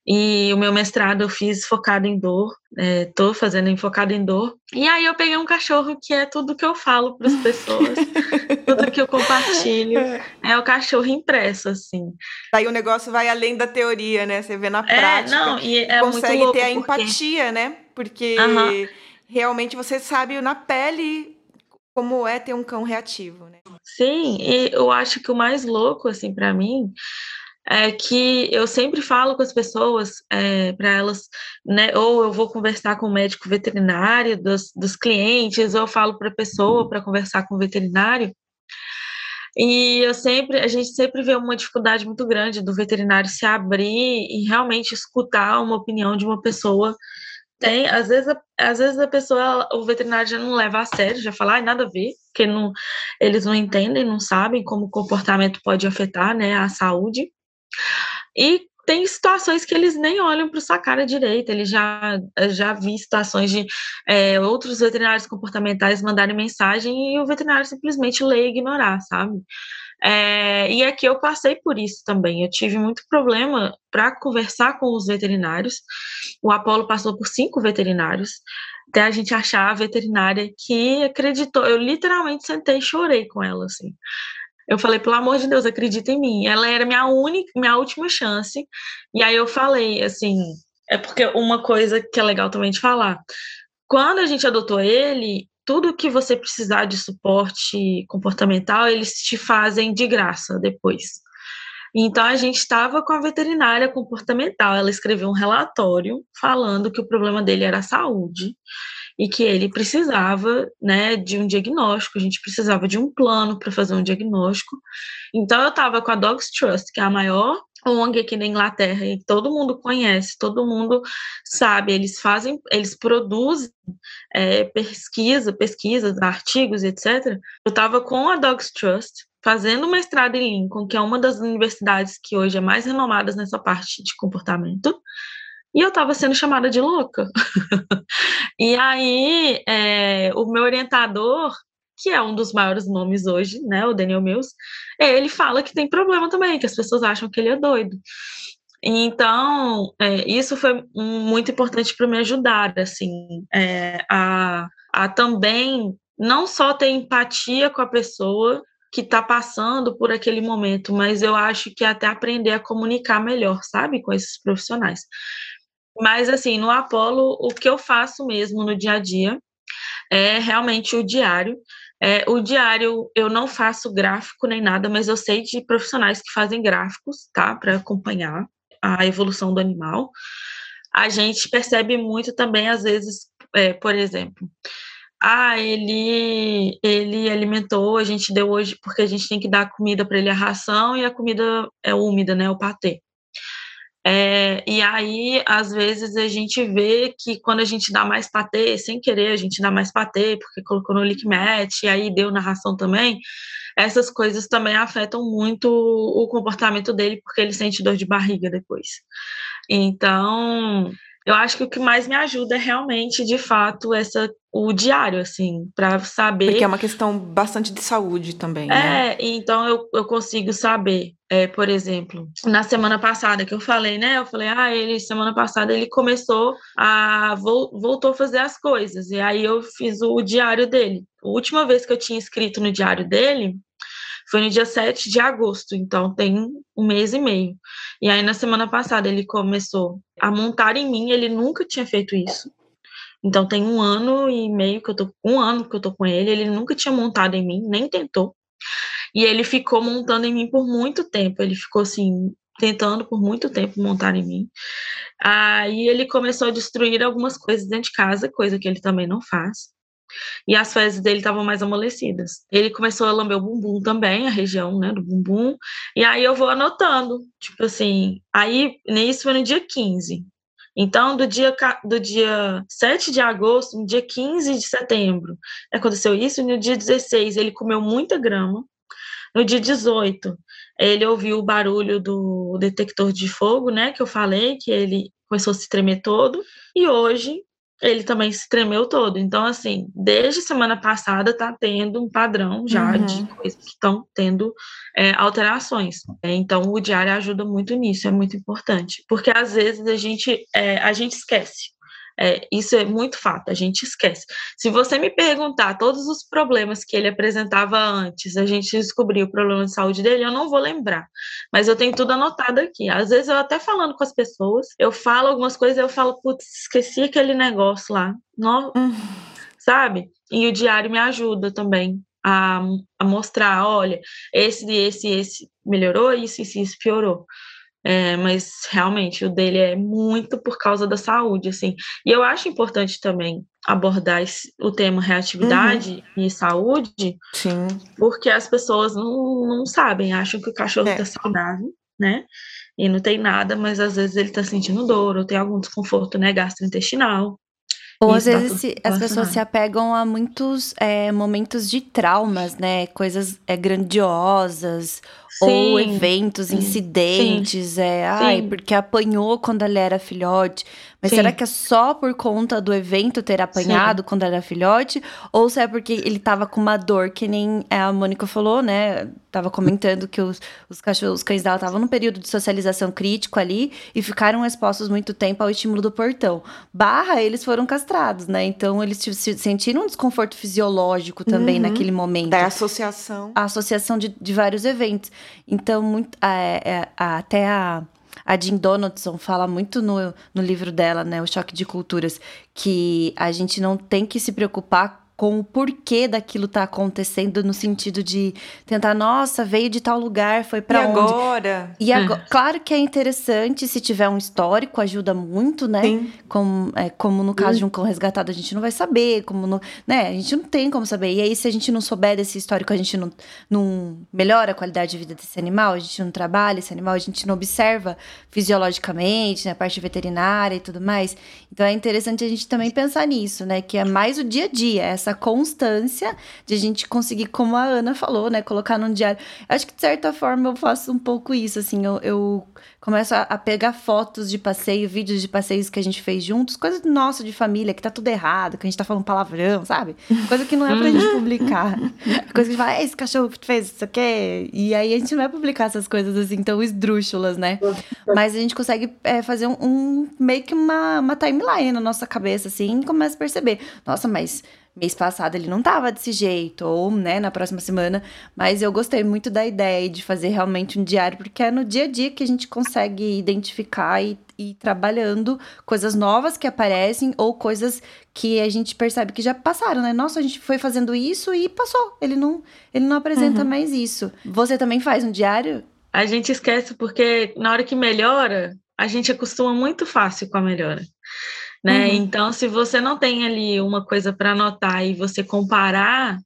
E o meu mestrado eu fiz focado em dor, estou é, fazendo em focado em dor. E aí eu peguei um cachorro que é tudo que eu falo para as pessoas, *laughs* tudo que eu compartilho. É o cachorro impresso, assim. Aí o negócio vai além da teoria, né? Você vê na é, prática. Não, e é consegue ter a empatia, né? Porque uhum. realmente você sabe na pele como é ter um cão reativo, né? Sim, e eu acho que o mais louco, assim, para mim, é que eu sempre falo com as pessoas é, para elas, né, ou eu vou conversar com o médico veterinário dos, dos clientes, ou eu falo para a pessoa para conversar com o veterinário. E eu sempre, a gente sempre vê uma dificuldade muito grande do veterinário se abrir e realmente escutar uma opinião de uma pessoa. Tem, às vezes, a, às vezes a pessoa, o veterinário já não leva a sério, já fala, ah, nada a ver, porque não, eles não entendem, não sabem como o comportamento pode afetar, né, a saúde. E tem situações que eles nem olham para sua cara direito. Ele já já vi situações de é, outros veterinários comportamentais mandarem mensagem e o veterinário simplesmente lê e ignorar, sabe? É, e aqui eu passei por isso também. Eu tive muito problema para conversar com os veterinários. O Apolo passou por cinco veterinários até a gente achar a veterinária que acreditou. Eu literalmente sentei e chorei com ela, assim. Eu falei, pelo amor de Deus, acredita em mim. Ela era minha única, minha última chance. E aí eu falei, assim, é porque uma coisa que é legal também de falar. Quando a gente adotou ele, tudo que você precisar de suporte comportamental, eles te fazem de graça depois. Então a gente estava com a veterinária comportamental, ela escreveu um relatório falando que o problema dele era a saúde e que ele precisava né, de um diagnóstico, a gente precisava de um plano para fazer um diagnóstico. Então eu estava com a Dogs Trust, que é a maior ONG aqui na Inglaterra e todo mundo conhece, todo mundo sabe, eles fazem, eles produzem é, pesquisa, pesquisas, artigos, etc. Eu estava com a Dogs Trust fazendo mestrado em Lincoln, que é uma das universidades que hoje é mais renomadas nessa parte de comportamento. E eu estava sendo chamada de louca. *laughs* e aí, é, o meu orientador, que é um dos maiores nomes hoje, né, o Daniel Mills, ele fala que tem problema também, que as pessoas acham que ele é doido. Então, é, isso foi muito importante para me ajudar, assim, é, a, a também não só ter empatia com a pessoa que está passando por aquele momento, mas eu acho que até aprender a comunicar melhor, sabe, com esses profissionais. Mas, assim, no Apolo, o que eu faço mesmo no dia a dia é realmente o diário. É, o diário eu não faço gráfico nem nada, mas eu sei de profissionais que fazem gráficos, tá? Para acompanhar a evolução do animal. A gente percebe muito também, às vezes, é, por exemplo, ah, ele ele alimentou, a gente deu hoje porque a gente tem que dar comida para ele a ração e a comida é úmida, né, o patê. É, e aí, às vezes, a gente vê que quando a gente dá mais patê, sem querer, a gente dá mais patê, porque colocou no liquimete, e aí deu na ração também, essas coisas também afetam muito o comportamento dele, porque ele sente dor de barriga depois. Então, eu acho que o que mais me ajuda é realmente, de fato, essa o diário, assim, para saber. Porque é uma questão bastante de saúde também. Né? É, então eu, eu consigo saber. É, por exemplo, na semana passada que eu falei, né? Eu falei, ah, ele, semana passada, ele começou a. voltou a fazer as coisas. E aí eu fiz o diário dele. A última vez que eu tinha escrito no diário dele foi no dia 7 de agosto, então tem um mês e meio. E aí, na semana passada, ele começou a montar em mim, ele nunca tinha feito isso. Então, tem um ano e meio que eu tô, um ano que eu tô com ele, ele nunca tinha montado em mim, nem tentou. E ele ficou montando em mim por muito tempo, ele ficou assim, tentando por muito tempo montar em mim. Aí ele começou a destruir algumas coisas dentro de casa, coisa que ele também não faz. E as fezes dele estavam mais amolecidas. Ele começou a lamber o bumbum também, a região, né, do bumbum. E aí eu vou anotando, tipo assim, aí nisso foi no dia 15. Então, do dia, do dia 7 de agosto, no dia 15 de setembro, aconteceu isso. No dia 16, ele comeu muita grama. No dia 18, ele ouviu o barulho do detector de fogo, né? Que eu falei, que ele começou a se tremer todo. E hoje, ele também se tremeu todo. Então, assim, desde semana passada tá tendo um padrão já uhum. de coisas que estão tendo é, alterações. É, então, o diário ajuda muito nisso, é muito importante. Porque às vezes a gente, é, a gente esquece. É, isso é muito fato, a gente esquece. Se você me perguntar todos os problemas que ele apresentava antes, a gente descobriu o problema de saúde dele, eu não vou lembrar. Mas eu tenho tudo anotado aqui. Às vezes eu até falando com as pessoas, eu falo algumas coisas, eu falo, putz, esqueci aquele negócio lá. Uhum. Sabe? E o diário me ajuda também a, a mostrar, olha, esse, esse, esse melhorou, isso, isso, isso piorou. É, mas realmente o dele é muito por causa da saúde, assim. E eu acho importante também abordar esse, o tema reatividade uhum. e saúde, Sim. porque as pessoas não, não sabem, acham que o cachorro está é. saudável, né? E não tem nada, mas às vezes ele está sentindo dor ou tem algum desconforto né, gastrointestinal. Ou às vezes se, as pessoas se apegam a muitos é, momentos de traumas, né? Coisas é, grandiosas Sim, ou eventos, incidentes, sim, é, ai, porque apanhou quando ela era filhote. Mas será que é só por conta do evento ter apanhado quando era filhote? Ou se é porque ele tava com uma dor, que nem a Mônica falou, né? Tava comentando que os, os cachorros, os cães dela estavam num período de socialização crítico ali e ficaram expostos muito tempo ao estímulo do portão. Barra, eles foram castrados, né? Então eles sentiram um desconforto fisiológico também uhum. naquele momento. Da associação. A associação de, de vários eventos. Então, muito, é, é, até a, a Jean Donaldson fala muito no, no livro dela, né, O Choque de Culturas, que a gente não tem que se preocupar com o porquê daquilo tá acontecendo no sentido de tentar, nossa, veio de tal lugar, foi para onde? agora? E agora, é. claro que é interessante se tiver um histórico, ajuda muito, né? Sim. Como, é, como no caso de um cão resgatado, a gente não vai saber, como no, né? A gente não tem como saber. E aí, se a gente não souber desse histórico, a gente não, não melhora a qualidade de vida desse animal, a gente não trabalha esse animal, a gente não observa fisiologicamente, né? A parte veterinária e tudo mais. Então é interessante a gente também pensar nisso, né? Que é mais o dia a dia, essa essa constância de a gente conseguir, como a Ana falou, né, colocar num diário. Acho que de certa forma eu faço um pouco isso, assim, eu, eu começo a, a, pegar fotos de passeio, vídeos de passeios que a gente fez juntos, coisa nossa de família, que tá tudo errado, que a gente tá falando palavrão, sabe? Coisa que não é pra gente *laughs* publicar. Coisa que a gente fala, esse cachorro que fez isso aqui. E aí a gente não vai publicar essas coisas assim tão esdrúxulas, né? Mas a gente consegue é, fazer um, um, meio que uma, uma timeline na nossa cabeça, assim, e começa a perceber. Nossa, mas mês passado ele não tava desse jeito, ou, né, na próxima semana. Mas eu gostei muito da ideia de fazer realmente um diário, porque é no dia a dia que a gente consegue identificar e, ir trabalhando coisas novas que aparecem ou coisas que a gente percebe que já passaram, né? Nossa, a gente foi fazendo isso e passou. Ele não, ele não apresenta uhum. mais isso. Você também faz um diário? A gente esquece porque na hora que melhora, a gente acostuma muito fácil com a melhora. Né? Uhum. Então, se você não tem ali uma coisa para anotar e você comparar,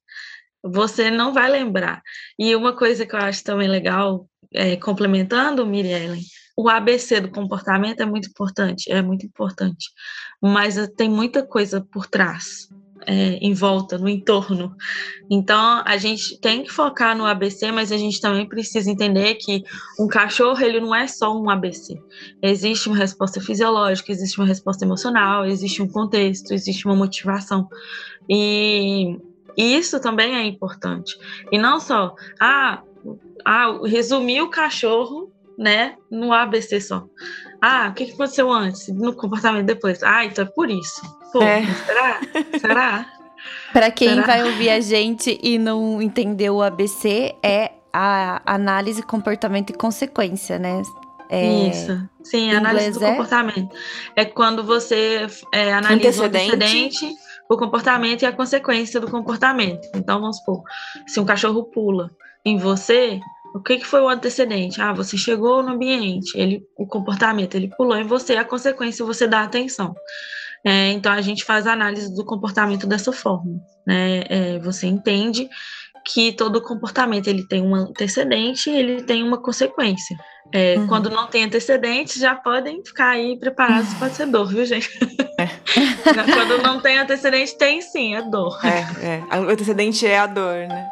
você não vai lembrar. E uma coisa que eu acho também legal, é, complementando, Mirielle, o ABC do comportamento é muito importante, é muito importante, mas tem muita coisa por trás, é, em volta, no entorno. Então, a gente tem que focar no ABC, mas a gente também precisa entender que um cachorro, ele não é só um ABC. Existe uma resposta fisiológica, existe uma resposta emocional, existe um contexto, existe uma motivação. E isso também é importante. E não só, ah, ah resumir o cachorro né, no ABC só. Ah, o que aconteceu antes? No comportamento depois. Ah, então é por isso. Pô, é. será? Será? Para quem será? vai ouvir a gente e não entendeu o ABC, é a análise, comportamento e consequência, né? É, Isso. Sim, análise do é? comportamento. É quando você é, analisa antecedente. o antecedente, o comportamento e a consequência do comportamento. Então, vamos supor, se um cachorro pula em você, o que, que foi o antecedente? Ah, você chegou no ambiente, ele, o comportamento, ele pulou em você, a consequência você dá atenção. É, então a gente faz a análise do comportamento dessa forma. Né? É, você entende que todo comportamento ele tem um antecedente, ele tem uma consequência. É, uhum. Quando não tem antecedente, já podem ficar aí preparados para ser dor, viu, gente? É. *laughs* Quando não tem antecedente, tem sim, é dor. É, é. O antecedente é a dor, né?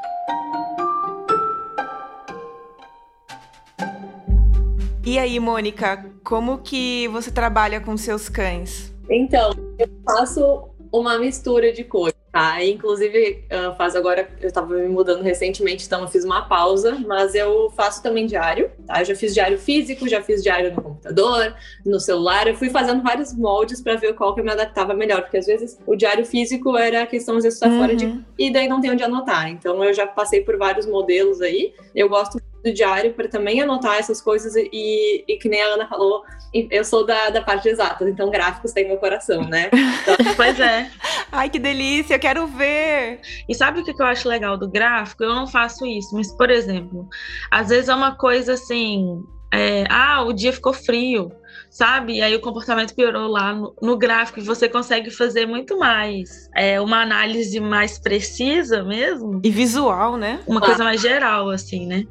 E aí, Mônica, como que você trabalha com seus cães? Então, eu faço uma mistura de coisas, tá? Inclusive, eu faço agora, eu estava me mudando recentemente, então eu fiz uma pausa, mas eu faço também diário, tá? Eu já fiz diário físico, já fiz diário no computador, no celular, eu fui fazendo vários moldes para ver qual que eu me adaptava melhor, porque às vezes o diário físico era a questão de estar uhum. fora de e daí não tem onde anotar. Então eu já passei por vários modelos aí. Eu gosto do diário para também anotar essas coisas e, e, que nem a Ana falou, eu sou da, da parte exata, então gráficos tem meu coração, né? *laughs* Então, pois é. Ai, que delícia, eu quero ver! E sabe o que eu acho legal do gráfico? Eu não faço isso, mas, por exemplo, às vezes é uma coisa assim, é, ah, o dia ficou frio sabe? E aí o comportamento piorou lá no, no gráfico e você consegue fazer muito mais. É uma análise mais precisa mesmo. E visual, né? Uma coisa mais geral, assim, né?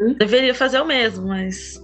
Uhum. Deveria fazer o mesmo, mas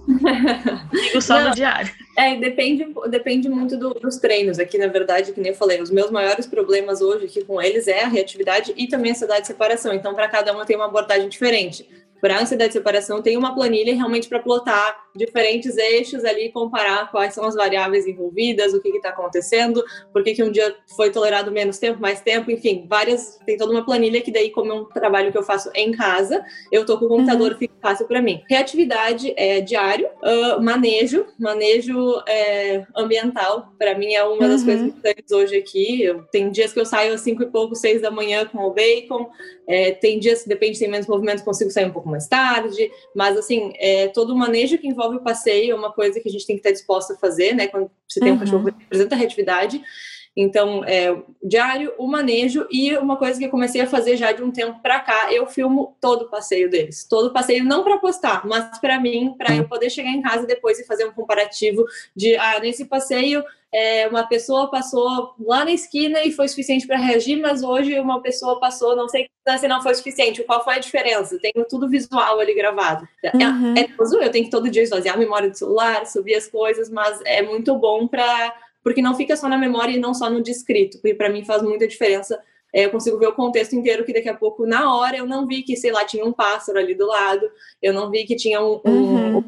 digo só *laughs* Não, no diário. É, depende, depende muito do, dos treinos. Aqui, na verdade, que nem eu falei, os meus maiores problemas hoje aqui com eles é a reatividade e também a ansiedade de separação. Então, para cada um, eu tenho uma abordagem diferente para a ansiedade de separação, tem uma planilha realmente para plotar diferentes eixos ali, comparar quais são as variáveis envolvidas, o que está acontecendo, por que, que um dia foi tolerado menos tempo, mais tempo, enfim, várias. Tem toda uma planilha que daí, como é um trabalho que eu faço em casa, eu tô com o computador, uhum. fica fácil para mim. Reatividade é diário, uh, manejo, manejo é, ambiental, para mim é uma das uhum. coisas importantes hoje aqui. Eu, tem dias que eu saio às cinco e pouco, seis da manhã com o bacon, é, tem dias, depende, tem menos movimento, consigo sair um pouco mais tarde, mas assim, é, todo o manejo que envolve o passeio é uma coisa que a gente tem que estar disposto a fazer, né? Quando você tem um uhum. cachorro que representa a reatividade. Então, é, diário, o manejo e uma coisa que eu comecei a fazer já de um tempo para cá, eu filmo todo o passeio deles. Todo o passeio, não para postar, mas para mim, para eu poder chegar em casa depois e fazer um comparativo de, ah, nesse passeio é, uma pessoa passou lá na esquina e foi suficiente para reagir, mas hoje uma pessoa passou, não sei se não foi suficiente. Qual foi a diferença? Tenho tudo visual ali gravado. É, uhum. É, é, eu tenho que todo dia esvaziar a memória do celular, subir as coisas, mas é muito bom para porque não fica só na memória e não só no descrito, porque para mim faz muita diferença. É, eu consigo ver o contexto inteiro que daqui a pouco, na hora, eu não vi que, sei lá, tinha um pássaro ali do lado, eu não vi que tinha um, uhum. um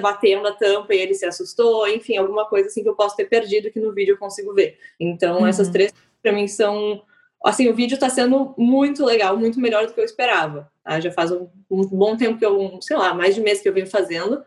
batendo a tampa e ele se assustou, enfim, alguma coisa assim que eu posso ter perdido que no vídeo eu consigo ver. Então, uhum. essas três para mim são assim, o vídeo está sendo muito legal, muito melhor do que eu esperava. Tá? Já faz um, um, bom tempo que eu, sei lá, mais de mês que eu venho fazendo.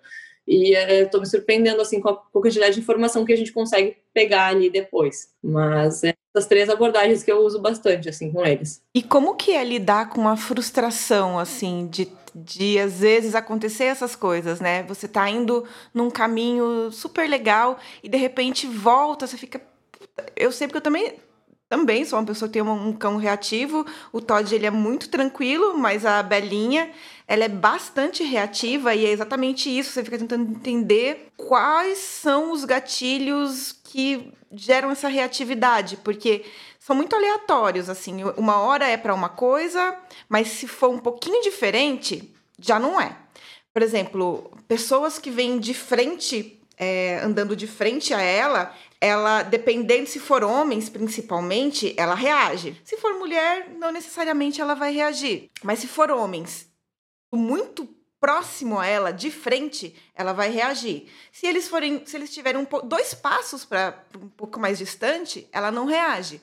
E é, estou me surpreendendo assim com a, com a quantidade de informação que a gente consegue pegar ali depois. Mas é essas três abordagens que eu uso bastante assim com eles. E como que é lidar com a frustração assim de de às vezes acontecer essas coisas, né? Você tá indo num caminho super legal e de repente volta, você fica eu sei porque eu também também sou uma pessoa que tem um, cão reativo. O Todd ele é muito tranquilo, mas a Belinha ela é bastante reativa e é exatamente isso. Você fica tentando entender quais são os gatilhos que geram essa reatividade, porque são muito aleatórios, assim. Uma hora é para uma coisa, mas se for um pouquinho diferente, já não é. Por exemplo, pessoas que vêm de frente, é, andando de frente a ela, ela, dependendo se for homens principalmente, ela reage. Se for mulher, não necessariamente ela vai reagir. Mas se for homens muito próximo a ela, de frente, ela vai reagir. Se eles forem, se eles tiverem um, dois passos para um pouco mais distante, ela não reage.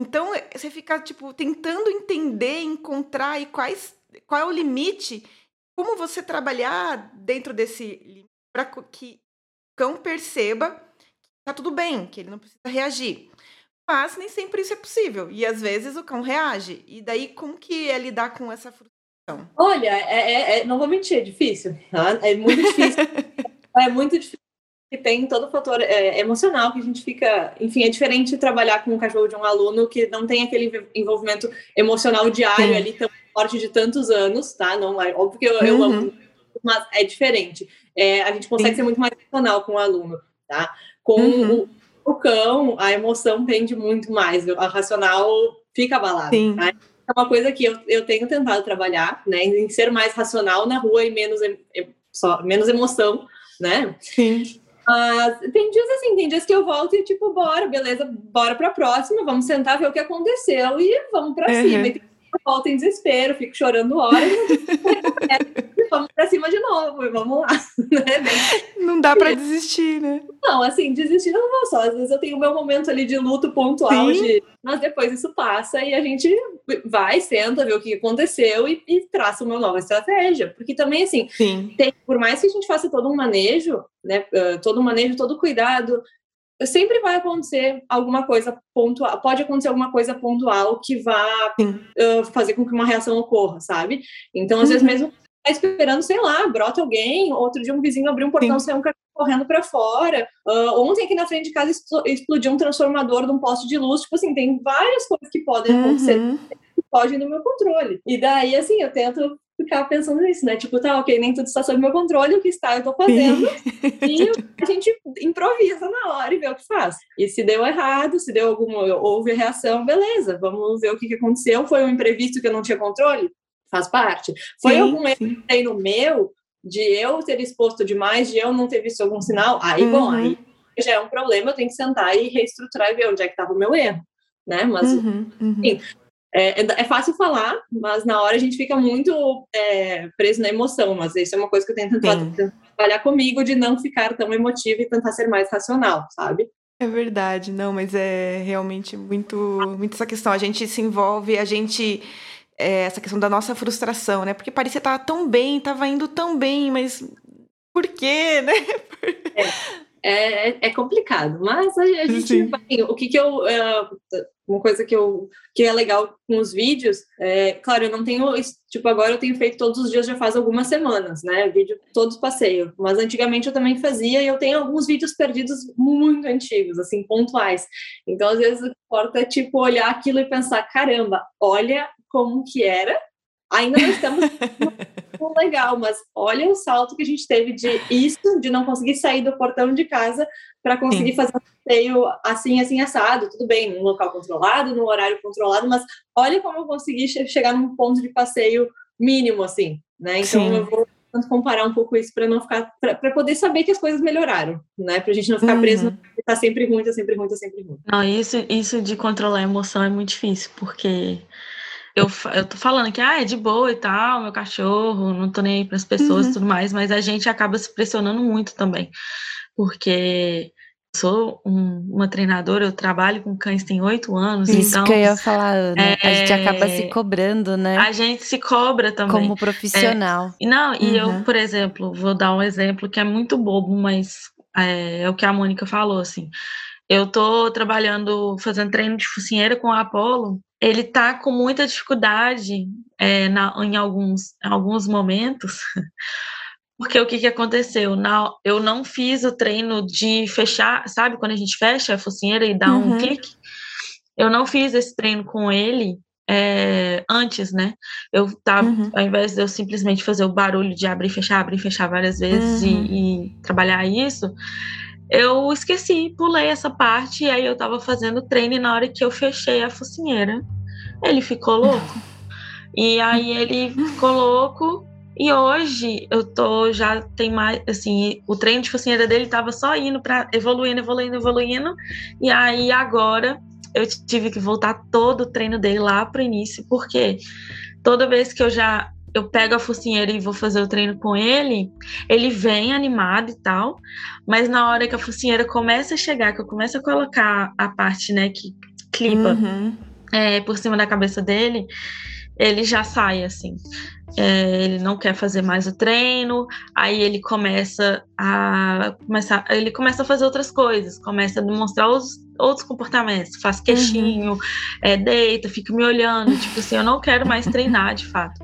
Então você fica tipo tentando entender, encontrar e quais, qual é o limite, como você trabalhar dentro desse limite para que o cão perceba que tá tudo bem, que ele não precisa reagir. Mas nem sempre isso é possível. E às vezes o cão reage. E daí, como que é lidar com essa frustração? Olha, é, é, é, não vou mentir, é difícil. Tá? É muito difícil. *laughs* é muito difícil. E tem todo o fator é, emocional que a gente fica. Enfim, é diferente trabalhar com um cachorro de um aluno que não tem aquele envolvimento emocional diário Sim. ali tão forte de tantos anos, tá? Não é óbvio que eu, uhum. eu amo, mas é diferente. É, a gente consegue Sim. ser muito mais emocional com o aluno, tá? Com uhum. o, o, cão, a emoção tende muito mais, a racional fica abalada. Sim. Tá? é uma coisa que eu, eu tenho tentado trabalhar, né, em ser mais racional na rua e menos, só, menos emoção, né? Sim. Mas tem dias assim, tem dias que eu volto e tipo, bora, beleza, bora pra próxima, vamos sentar, ver o que aconteceu e vamos pra uhum. cima. E eu volto em desespero, fico chorando horas *laughs* vamos pra cima de novo, e vamos lá. *laughs* Né? Não dá pra desistir, né? Não, assim, desistir eu não vou só. Às vezes eu tenho o meu momento ali de luto pontual, de... mas depois isso passa e a gente vai, senta, vê o que aconteceu e, e traça uma nova estratégia. Porque também, assim, tem, por mais que a gente faça todo um manejo, né, todo um manejo, todo cuidado, sempre vai acontecer alguma coisa pontual, pode acontecer alguma coisa pontual que vá uh, fazer com que uma reação ocorra, sabe? Então, às uhum. vezes, mesmo esperando, sei lá, brota alguém, outro dia um vizinho abriu um portão, saiu um cachorro correndo para fora. Uh, ontem aqui na frente de casa explodiu um transformador de um poste de luz. Tipo assim, tem várias coisas que podem acontecer uhum. que fogem do meu controle. E daí, assim, eu tento ficar pensando nisso, né? Tipo, tá, ok, nem tudo está sob meu controle, o que está eu tô fazendo. *laughs* e a gente improvisa na hora e vê o que faz. E se deu errado, se deu alguma, houve reação, beleza, vamos ver o que, que aconteceu. Foi um imprevisto que eu não tinha controle? Faz parte. Foi sim, algum erro treino meu de eu ter exposto demais, de eu não ter visto algum sinal? Aí, uhum. bom, aí já é um problema, eu tenho que sentar e reestruturar e ver onde é que estava o meu erro, né? Mas, uhum, uhum. enfim, é, é, é, fácil falar, mas na hora a gente fica muito é, preso na emoção. Mas isso é uma coisa que eu tento tentar trabalhar comigo, de não ficar tão emotivo e tentar ser mais racional, sabe? É verdade, não, mas é realmente muito, muito essa questão. A gente se envolve, a gente. É, essa questão da nossa frustração, né? Porque parecia estar tão bem, estava indo tão bem, mas por quê, *laughs* né? É, é, é complicado, mas a, a gente vai, o que que eu uh, uma coisa que eu que é legal com os vídeos, é, claro, eu não tenho, tipo, agora eu tenho feito todos os dias já faz algumas semanas, né? Vídeo todos passeio, mas antigamente eu também fazia e eu tenho alguns vídeos perdidos muito antigos, assim, pontuais. Então, às vezes, importa é tipo olhar aquilo e pensar, caramba, olha como que era Ainda não estamos *laughs* legal, mas olha o salto que a gente teve de isso, de não conseguir sair do portão de casa para conseguir Sim. fazer um passeio assim, assim, assado. Tudo bem, num local controlado, num horário controlado, mas olha como eu consegui chegar num ponto de passeio mínimo, assim, né? Então Sim. eu vou comparar um pouco isso para não ficar para poder saber que as coisas melhoraram, né? Para a gente não ficar uhum. preso tá sempre ruim, tá sempre ruim, tá sempre ruim. Não, isso isso de controlar a emoção é muito difícil, porque eu, eu tô falando que ah, é de boa e tal, meu cachorro, não tô nem aí para as pessoas e uhum. tudo mais, mas a gente acaba se pressionando muito também, porque sou um, uma treinadora, eu trabalho com cães tem oito anos, Isso então... que eu ia falar, Ana, é, a gente acaba se cobrando, né? A gente se cobra também. Como profissional. É, não, e uhum. eu, por exemplo, vou dar um exemplo que é muito bobo, mas é, é o que a Mônica falou, assim, eu tô trabalhando, fazendo treino de focinheira com a Apollo, ele tá com muita dificuldade é, na, em alguns, alguns momentos, *laughs* porque o que, que aconteceu? Na, eu não fiz o treino de fechar, sabe quando a gente fecha a focinheira e dá uhum. um clique? Eu não fiz esse treino com ele é, antes, né? Eu tava, uhum. ao invés de eu simplesmente fazer o barulho de abrir e fechar, abrir e fechar várias vezes uhum. e, e trabalhar isso, eu esqueci, pulei essa parte, e aí eu tava fazendo treino e na hora que eu fechei a focinheira, ele ficou louco. E aí ele ficou louco, e hoje eu tô, já tem mais, assim, o treino de focinheira dele tava só indo para evoluindo, evoluindo, evoluindo, e aí agora eu tive que voltar todo o treino dele lá pro início, porque toda vez que eu já eu pego a focinheira e vou fazer o treino com ele, ele vem animado e tal, mas na hora que a focinheira começa a chegar, que eu começo a colocar a parte, né, que clipa uhum. é, por cima da cabeça dele, ele já sai, assim. É, ele não quer fazer mais o treino, aí ele começa a começar, ele começa a fazer outras coisas, começa a demonstrar os outros comportamentos, faz queixinho, uhum. é, deita, fica me olhando, tipo assim, eu não quero mais treinar de fato.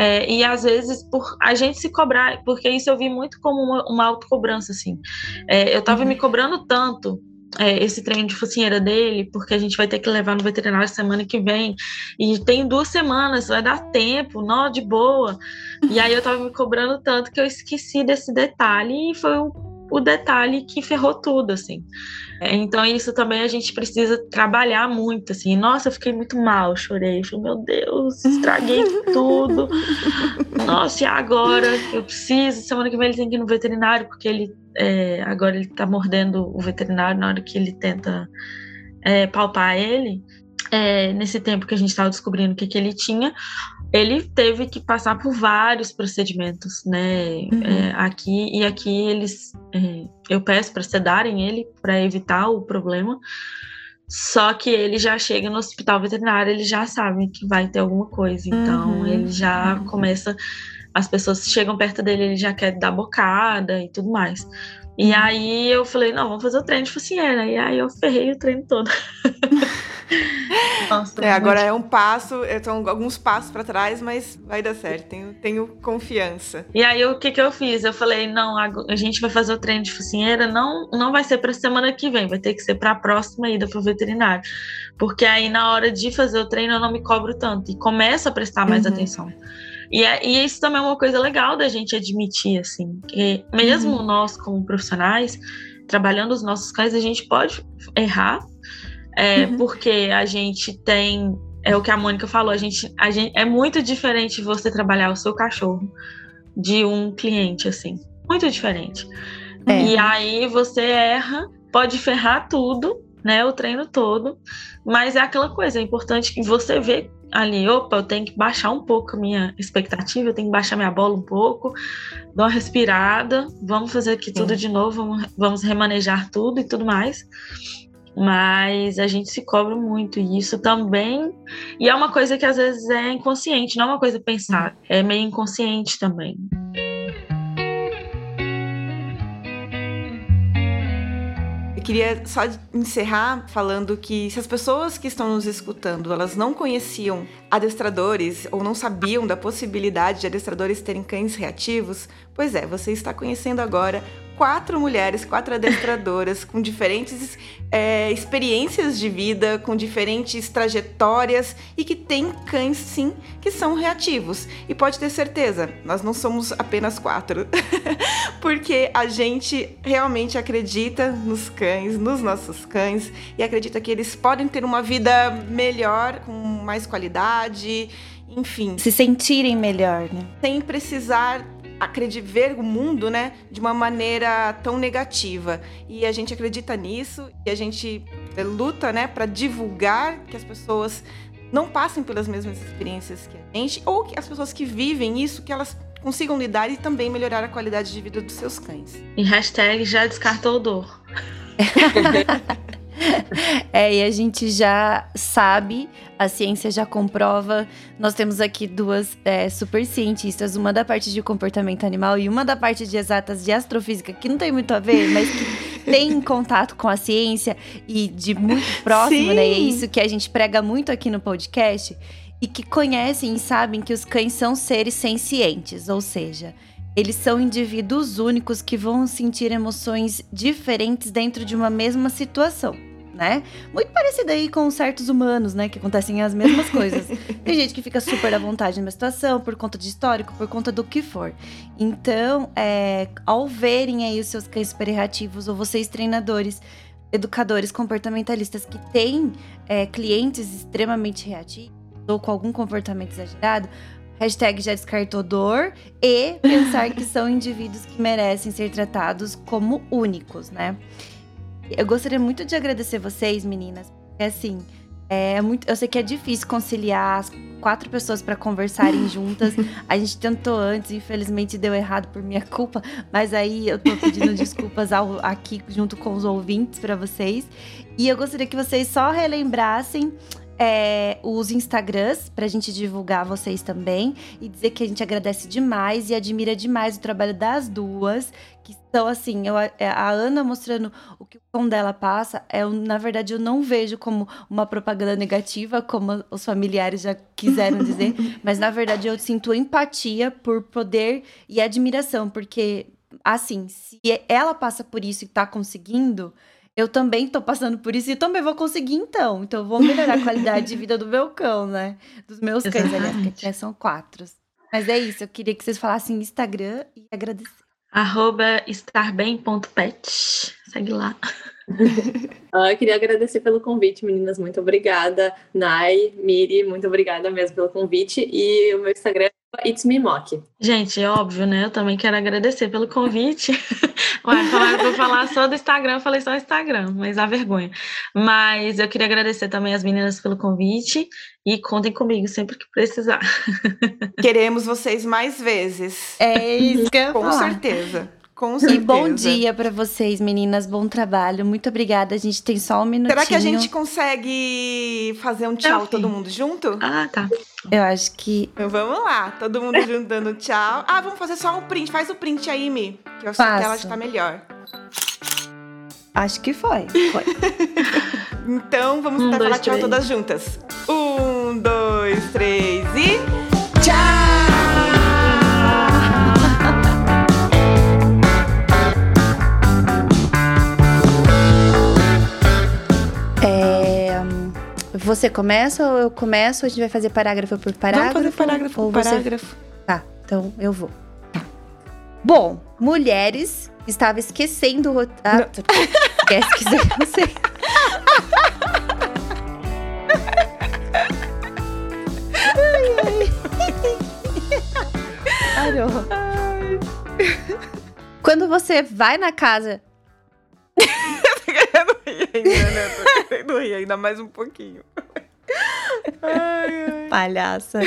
É, e às vezes por a gente se cobrar, porque isso eu vi muito como uma, uma autocobrança, assim. É, eu tava uhum. me cobrando tanto é, esse treino de focinheira dele, porque a gente vai ter que levar no veterinário semana que vem. E tem duas semanas, vai dar tempo, nó de boa. E aí eu tava me cobrando tanto que eu esqueci desse detalhe e foi o, o detalhe que ferrou tudo, assim. Então, isso também a gente precisa trabalhar muito, assim. Nossa, eu fiquei muito mal, chorei. Falei, meu Deus, estraguei tudo. *laughs* Nossa, e agora? Eu preciso. Semana que vem ele tem que ir no veterinário, porque ele é, agora ele tá mordendo o veterinário na hora que ele tenta é, palpar ele. É, nesse tempo que a gente estava descobrindo o que, que ele tinha, ele teve que passar por vários procedimentos, né? Uhum. É, aqui e aqui eles, é, eu peço para sedarem ele para evitar o problema. Só que ele já chega no hospital veterinário, ele já sabe que vai ter alguma coisa, então uhum. ele já uhum. começa. As pessoas chegam perto dele, ele já quer dar bocada e tudo mais. E aí eu falei, não, vamos fazer o treino de focinheira. E aí eu ferrei o treino todo. *laughs* Nossa, é, agora é um passo, são alguns passos para trás, mas vai dar certo, tenho, tenho confiança. E aí o que, que eu fiz? Eu falei, não, a, gente vai fazer o treino de focinheira, não, não vai ser para semana que vem, vai ter que ser para a próxima ida para o veterinário. Porque aí na hora de fazer o treino eu não me cobro tanto e começo a prestar mais uhum. atenção. E, é, e, isso também é uma coisa legal da gente admitir, assim, que mesmo uhum. nós como profissionais, trabalhando os nossos cães, a gente pode errar, é, uhum. porque a gente tem. É o que a Mônica falou, a gente, a gente é muito diferente você trabalhar o seu cachorro de um cliente, assim. Muito diferente. É. E aí você erra, pode ferrar tudo, né? O treino todo. Mas é aquela coisa, é importante que você vê ali, opa, eu tenho que baixar um pouco a minha expectativa, eu tenho que baixar minha bola um pouco, dar uma respirada, vamos fazer aqui Sim. tudo de novo, vamos, vamos remanejar tudo e tudo mais mas a gente se cobra muito e isso também e é uma coisa que às vezes é inconsciente não é uma coisa pensada é meio inconsciente também Eu queria só encerrar falando que se as pessoas que estão nos escutando, elas não conheciam adestradores ou não sabiam da possibilidade de adestradores terem cães reativos, pois é, você está conhecendo agora quatro mulheres, quatro adestradoras com diferentes é, experiências de vida, com diferentes trajetórias e que têm cães, sim, que são reativos. E pode ter certeza, nós não somos apenas quatro, *laughs* porque a gente realmente acredita nos cães, nos nossos cães, e acredita que eles podem ter uma vida melhor, com mais qualidade enfim. Se sentirem melhor, né? Sem precisar ver o mundo, né, de uma maneira tão negativa. E a gente acredita nisso e a gente eh, luta, né, para divulgar que as pessoas não passem pelas mesmas experiências que a gente ou que as pessoas que vivem isso que elas consigam lidar e também melhorar a qualidade de vida dos seus cães. E hashtag já descartou dor. *laughs* *laughs* é, e a gente já sabe, a ciência já comprova. Nós temos aqui duas é, super cientistas, uma da parte de comportamento animal e uma da parte de exatas de astrofísica, que não tem muito a ver, mas que *laughs* tem contato com a ciência e de muito próximo, Sim. né? E é isso que a gente prega muito aqui no podcast. E que conhecem e sabem que os cães são seres sencientes, ou seja, eles são indivíduos únicos que vão sentir emoções diferentes dentro de uma mesma situação né? Muito parecido aí com certos humanos, né? Que acontecem as mesmas *laughs* coisas. Tem gente que fica super à vontade numa situação, por conta de histórico, por conta do que for. Então, é, ao verem aí os seus cães super reativos, ou vocês treinadores, educadores comportamentalistas que têm é, clientes extremamente reativos, ou com algum comportamento exagerado, Hashtag já descartou dor e pensar que são *laughs* indivíduos que merecem ser tratados como únicos, né? Eu gostaria muito de agradecer vocês, meninas, porque assim, é muito, eu sei que é difícil conciliar as quatro pessoas para conversarem *laughs* juntas. A gente tentou antes, infelizmente deu errado por minha culpa, mas aí eu tô pedindo desculpas ao, aqui junto com os ouvintes para vocês. E eu gostaria que vocês só relembrassem é, os Instagrams pra gente divulgar vocês também e dizer que a gente agradece demais e admira demais o trabalho das duas, que estão assim, eu, é, a Ana mostrando o que o tom dela passa, é, na verdade eu não vejo como uma propaganda negativa, como os familiares já quiseram dizer, *laughs* mas na verdade eu sinto empatia por poder e admiração, porque assim, se ela passa por isso e tá conseguindo, eu também tô passando por isso e também vou conseguir então. Então eu vou melhorar a *laughs* qualidade de vida do meu cão, né? Dos meus cães, aliás, porque são quatro. Mas é isso, eu queria que vocês falassem Instagram e agradecer. Arroba estarbem.pet. Segue lá. *laughs* ah, eu queria agradecer pelo convite, meninas. Muito obrigada. Nai, Miri, muito obrigada mesmo pelo convite. E o meu Instagram é It's Me Mock. Gente, é óbvio, né? Eu também quero agradecer pelo convite. *laughs* Ué, falaram eu falar só do Instagram, eu falei só Instagram, mas a vergonha. Mas eu queria agradecer também as meninas pelo convite e contem comigo sempre que precisar. *laughs* Queremos vocês mais vezes. É isso que eu Com falar. certeza. Com certeza. E bom dia para vocês, meninas. Bom trabalho. Muito obrigada. A gente tem só um minutinho. Será que a gente consegue fazer um tchau todo mundo junto? Ah, tá. Eu acho que. Então vamos lá, todo mundo *laughs* juntando tchau. Ah, vamos fazer só um print. Faz o print aí, Mi. Que eu acho que ela já tá melhor. Acho que foi. Foi. *laughs* então vamos um, tentar falar tchau todas juntas. Um, dois, três e. Tchau! Você começa ou eu começo? A gente vai fazer parágrafo por parágrafo? Vamos fazer parágrafo por parágrafo. Você... Tá, então eu vou. Tá. Bom, mulheres estava esquecendo o ah, Esquece que eu sei. Parou. *laughs* Quando você vai na casa *laughs* rir ainda mais um pouquinho. *laughs* Ai, ai. Palhaça.